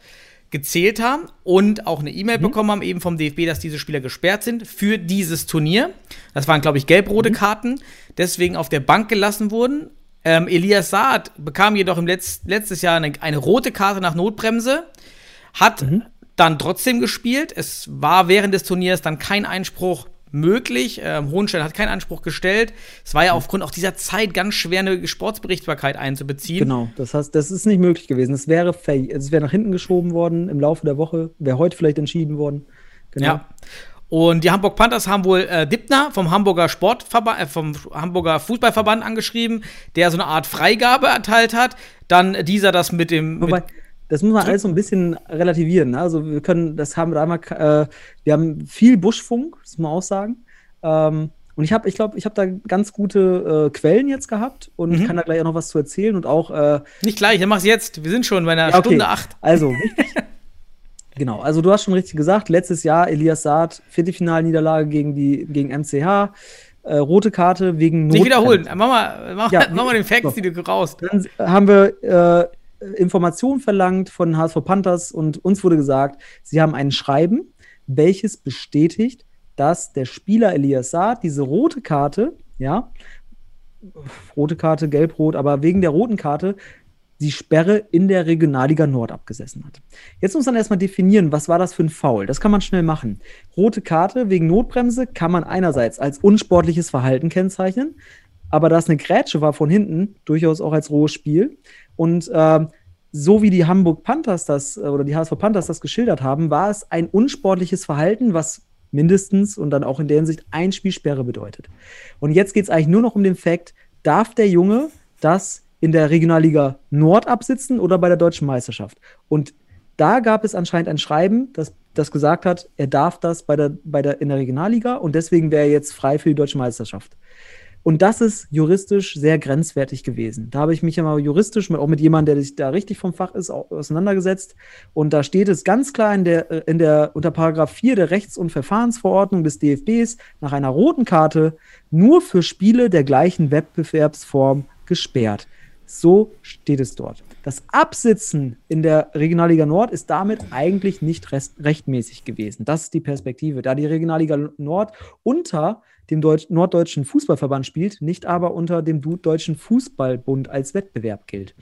gezählt haben und auch eine E-Mail bekommen haben, eben vom DFB, dass diese Spieler gesperrt sind für dieses Turnier. Das waren, glaube ich, gelb-rote Karten, deswegen auf der Bank gelassen wurden. Ähm, Elias Saad bekam jedoch im Letz letztes Jahr eine, eine rote Karte nach Notbremse, hat dann trotzdem gespielt. Es war während des Turniers dann kein Einspruch möglich. Ähm, Hohenstein hat keinen Anspruch gestellt. Es war ja aufgrund auch dieser Zeit ganz schwer, eine Sportsberichtbarkeit einzubeziehen. Genau, das heißt, das ist nicht möglich gewesen. Es wäre, es wäre nach hinten geschoben worden im Laufe der Woche, wäre heute vielleicht entschieden worden. Genau. Ja. Und die Hamburg Panthers haben wohl äh, Dippner vom Hamburger Sportverband, äh, vom Hamburger Fußballverband angeschrieben, der so eine Art Freigabe erteilt hat. Dann dieser das mit dem. Wobei, mit, das muss man alles so ein bisschen relativieren. Ne? Also wir können, das haben wir einmal, äh, wir haben viel Buschfunk, das muss man auch sagen. Ähm, und ich habe, ich glaube, ich habe da ganz gute äh, Quellen jetzt gehabt und Mhm. kann da gleich auch noch was zu erzählen und auch äh, nicht gleich, dann mach's jetzt. Wir sind schon bei einer Ja, okay. Stunde acht. Also, [LAUGHS] genau, also du hast schon richtig gesagt, letztes Jahr Elias Saad, Viertelfinalniederlage gegen die gegen MCH. äh, rote Karte wegen Nicht wiederholen. Mach mal, mach, Ja, [LAUGHS] mach mal den Facts, so. die du raus. Dann haben wir äh, Informationen verlangt von HSV Panthers und uns wurde gesagt, sie haben ein Schreiben, welches bestätigt, dass der Spieler Elias Saad diese rote Karte, ja, rote Karte, gelb-rot, aber wegen der roten Karte die Sperre in der Regionalliga Nord abgesessen hat. Jetzt muss man erstmal definieren, was war das für ein Foul. Das kann man schnell machen. Rote Karte wegen Notbremse kann man einerseits als unsportliches Verhalten kennzeichnen, aber da es eine Grätsche war von hinten, durchaus auch als rohes Spiel. Und ähm, so wie die Hamburg Panthers das äh, oder die HSV Panthers das geschildert haben, war es ein unsportliches Verhalten, was mindestens und dann auch in der Hinsicht ein Spielsperre bedeutet. Und jetzt geht es eigentlich nur noch um den Fakt, darf der Junge das in der Regionalliga Nord absitzen oder bei der deutschen Meisterschaft? Und da gab es anscheinend ein Schreiben, das, das gesagt hat, er darf das bei der, bei der, in der Regionalliga und deswegen wäre er jetzt frei für die deutsche Meisterschaft. Und das ist juristisch sehr grenzwertig gewesen. Da habe ich mich ja mal juristisch mit, auch mit jemandem, der sich da richtig vom Fach ist, au- auseinandergesetzt. Und da steht es ganz klar in der, äh, in der, unter Paragraph 4 der Rechts- und Verfahrensverordnung des DFBs nach einer roten Karte nur für Spiele der gleichen Wettbewerbsform gesperrt. So steht es dort. Das Absitzen in der Regionalliga Nord ist damit eigentlich nicht rechtmäßig gewesen. Das ist die Perspektive. Da die Regionalliga Nord unter dem Deutsch Norddeutschen Fußballverband spielt, nicht aber unter dem Deutschen Fußballbund als Wettbewerb gilt.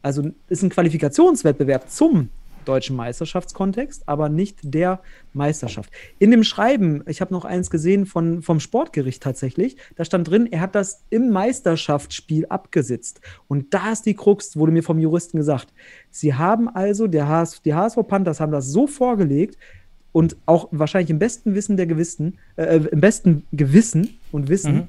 Also ist ein Qualifikationswettbewerb zum deutschen Meisterschaftskontext, aber nicht der Meisterschaft. In dem Schreiben, ich habe noch eins gesehen von, vom Sportgericht tatsächlich, da stand drin, er hat das im Meisterschaftsspiel abgesetzt. Und da ist die Krux, wurde mir vom Juristen gesagt. Sie haben also, der HS, die HSV Panthers haben das so vorgelegt und auch wahrscheinlich im besten Wissen der Gewissen, äh, im besten Gewissen und Wissen, Mhm.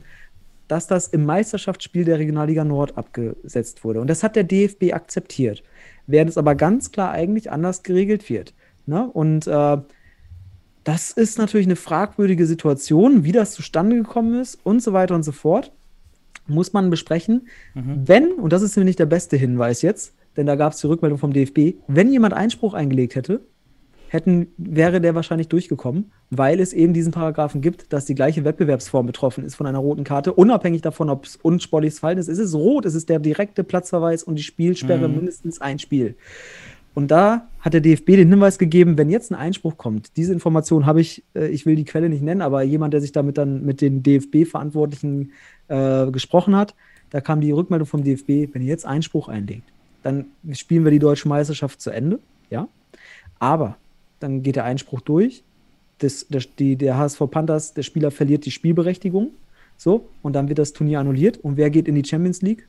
dass das im Meisterschaftsspiel der Regionalliga Nord abgesetzt wurde. Und das hat der DFB akzeptiert, während es aber ganz klar eigentlich anders geregelt wird. Ne? Und äh, das ist natürlich eine fragwürdige Situation, wie das zustande gekommen ist und so weiter und so fort. Muss man besprechen. Wenn, und das ist nämlich der beste Hinweis jetzt, denn da gab es die Rückmeldung vom DFB, wenn jemand Einspruch eingelegt hätte, hätten, wäre der wahrscheinlich durchgekommen, weil es eben diesen Paragraphen gibt, dass die gleiche Wettbewerbsform betroffen ist von einer roten Karte, unabhängig davon, ob es unsportliches Verhalten ist. Es ist rot, es ist der direkte Platzverweis und die Spielsperre mindestens ein Spiel. Und da hat der DFB den Hinweis gegeben, wenn jetzt ein Einspruch kommt, diese Information habe ich, äh, ich will die Quelle nicht nennen, aber jemand, der sich damit dann mit den DFB-Verantwortlichen äh, gesprochen hat, da kam die Rückmeldung vom DFB, wenn ihr jetzt Einspruch einlegt, dann spielen wir die deutsche Meisterschaft zu Ende, ja. Aber dann geht der Einspruch durch, das, das, die, der HSV Panthers, der Spieler verliert die Spielberechtigung, so, und dann wird das Turnier annulliert. Und wer geht in die Champions League?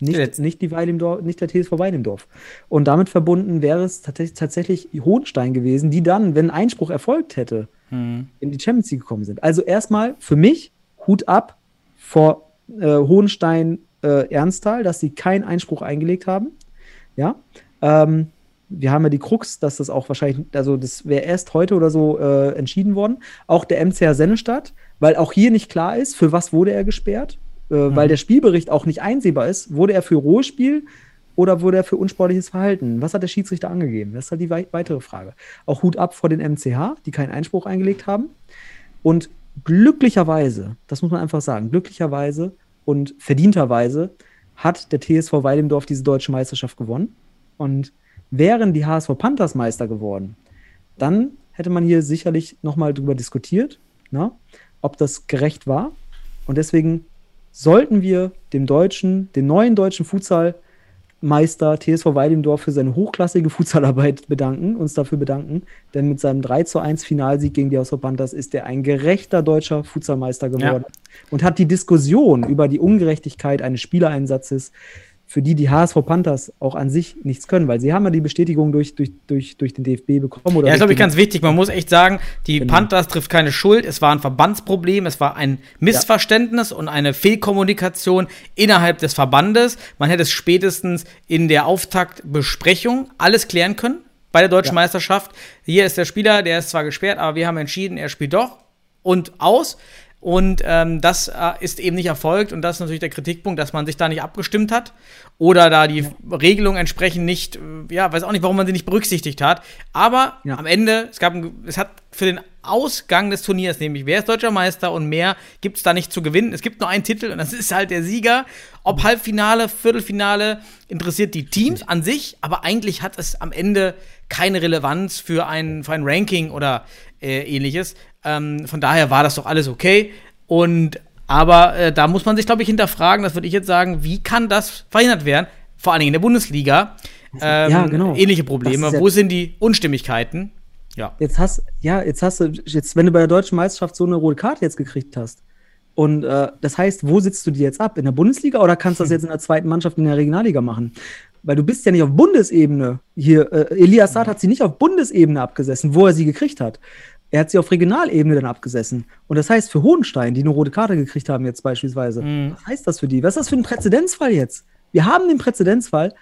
Nicht, Jetzt. nicht, die Weil im Dorf, nicht der TSV Weil im Dorf. Und damit verbunden wäre es tats tatsächlich Hohenstein gewesen, die dann, wenn Einspruch erfolgt hätte, Mhm. in die Champions League gekommen sind. Also erstmal für mich Hut ab vor äh, Hohenstein äh, Ernsthal, dass sie keinen Einspruch eingelegt haben. Ja. Ähm, wir haben ja die Krux, dass das auch wahrscheinlich, also das wäre erst heute oder so äh, entschieden worden. Auch der MCR Sennestadt, weil auch hier nicht klar ist, für was wurde er gesperrt, äh, weil der Spielbericht auch nicht einsehbar ist. Wurde er für rohes Spiel oder wurde er für unsportliches Verhalten? Was hat der Schiedsrichter angegeben? Das ist halt die wei weitere Frage. Auch Hut ab vor den MCH, die keinen Einspruch eingelegt haben. Und glücklicherweise, das muss man einfach sagen, glücklicherweise und verdienterweise hat der TSV Weilendorf diese deutsche Meisterschaft gewonnen. Und wären die HSV Panthers Meister geworden, dann hätte man hier sicherlich nochmal drüber diskutiert, ne, ob das gerecht war. Und deswegen sollten wir dem deutschen, den neuen deutschen Futsalmeister TSV Weilendorf für seine hochklassige Futsalarbeit bedanken, uns dafür bedanken, denn mit seinem 3 zu 1 Finalsieg gegen die HSV Panthers ist er ein gerechter deutscher Futsalmeister geworden. Und hat die Diskussion über die Ungerechtigkeit eines Spielereinsatzes, für die die HSV Panthers auch an sich nichts können, weil sie haben ja die Bestätigung durch, durch, durch, durch den DFB bekommen. Oder Ja, ist, durch glaube ich, ganz wichtig. Man muss echt sagen, die Genau. Panthers trifft keine Schuld. Es war ein Verbandsproblem, es war ein Missverständnis und eine Fehlkommunikation innerhalb des Verbandes. Man hätte es spätestens in der Auftaktbesprechung alles klären können bei der deutschen Ja. Meisterschaft. Hier ist der Spieler, der ist zwar gesperrt, aber wir haben entschieden, er spielt doch und aus. Und ähm, das äh, ist eben nicht erfolgt und das ist natürlich der Kritikpunkt, dass man sich da nicht abgestimmt hat oder da die Regelung entsprechend nicht, äh, ja, weiß auch nicht, warum man sie nicht berücksichtigt hat. Aber Ja. am Ende, es gab, es hat für den Ausgang des Turniers, nämlich wer ist deutscher Meister und mehr gibt es da nicht zu gewinnen. Es gibt nur einen Titel und das [LAUGHS] ist halt der Sieger. Ob Halbfinale, Viertelfinale, interessiert die Teams an sich, aber eigentlich hat es am Ende keine Relevanz für ein, für ein Ranking oder äh, ähnliches. Ähm, von daher war das doch alles okay. Und aber äh, da muss man sich, glaube ich, hinterfragen, das würde ich jetzt sagen, wie kann das verhindert werden? Vor allen Dingen in der Bundesliga. Ähm, Ja, genau. Ähnliche Probleme. Wo sind die Unstimmigkeiten? Ja. Jetzt hast, ja, jetzt hast du, jetzt, wenn du bei der deutschen Meisterschaft so eine rote Karte jetzt gekriegt hast, und äh, das heißt, wo sitzt du die jetzt ab? In der Bundesliga oder kannst du das [LAUGHS] jetzt in der zweiten Mannschaft in der Regionalliga machen? Weil du bist ja nicht auf Bundesebene hier. Äh, Elias Saad hat sie nicht auf Bundesebene abgesessen, wo er sie gekriegt hat. Er hat sie auf Regionalebene dann abgesessen. Und das heißt, für Hohenstein, die eine rote Karte gekriegt haben jetzt beispielsweise, was heißt das für die? Was ist das für ein Präzedenzfall jetzt? Wir haben den Präzedenzfall.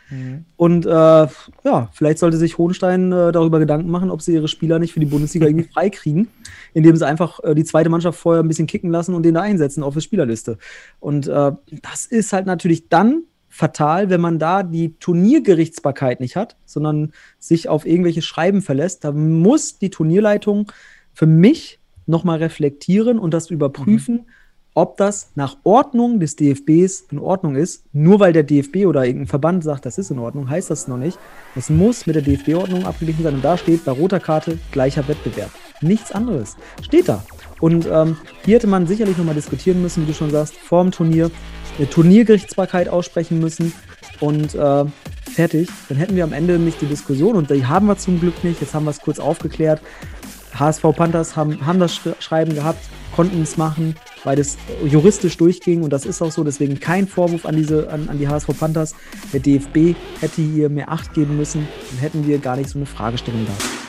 Und äh, ja, vielleicht sollte sich Hohenstein äh, darüber Gedanken machen, ob sie ihre Spieler nicht für die Bundesliga irgendwie [LAUGHS] freikriegen, indem sie einfach äh, die zweite Mannschaft vorher ein bisschen kicken lassen und den da einsetzen auf der Spielerliste. Und äh, das ist halt natürlich dann fatal, wenn man da die Turniergerichtsbarkeit nicht hat, sondern sich auf irgendwelche Schreiben verlässt. Da muss die Turnierleitung für mich nochmal reflektieren und das überprüfen, ob das nach Ordnung des DFBs in Ordnung ist. Nur weil der DFB oder irgendein Verband sagt, das ist in Ordnung, heißt das noch nicht. Es muss mit der DFB-Ordnung abgeglichen sein. Und da steht bei roter Karte gleicher Wettbewerb. Nichts anderes. Steht da. Und ähm, hier hätte man sicherlich nochmal diskutieren müssen, wie du schon sagst, vor dem Turnier, eine Turniergerichtsbarkeit aussprechen müssen und äh, fertig. Dann hätten wir am Ende nicht die Diskussion und die haben wir zum Glück nicht. Jetzt haben wir es kurz aufgeklärt. HSV Panthers haben, haben das Sch- Schreiben gehabt, konnten es machen, weil das juristisch durchging und das ist auch so. Deswegen kein Vorwurf an, diese, an, an die HSV Panthers. Der DFB hätte hier mehr Acht geben müssen, dann hätten wir gar nicht so eine Fragestellung da.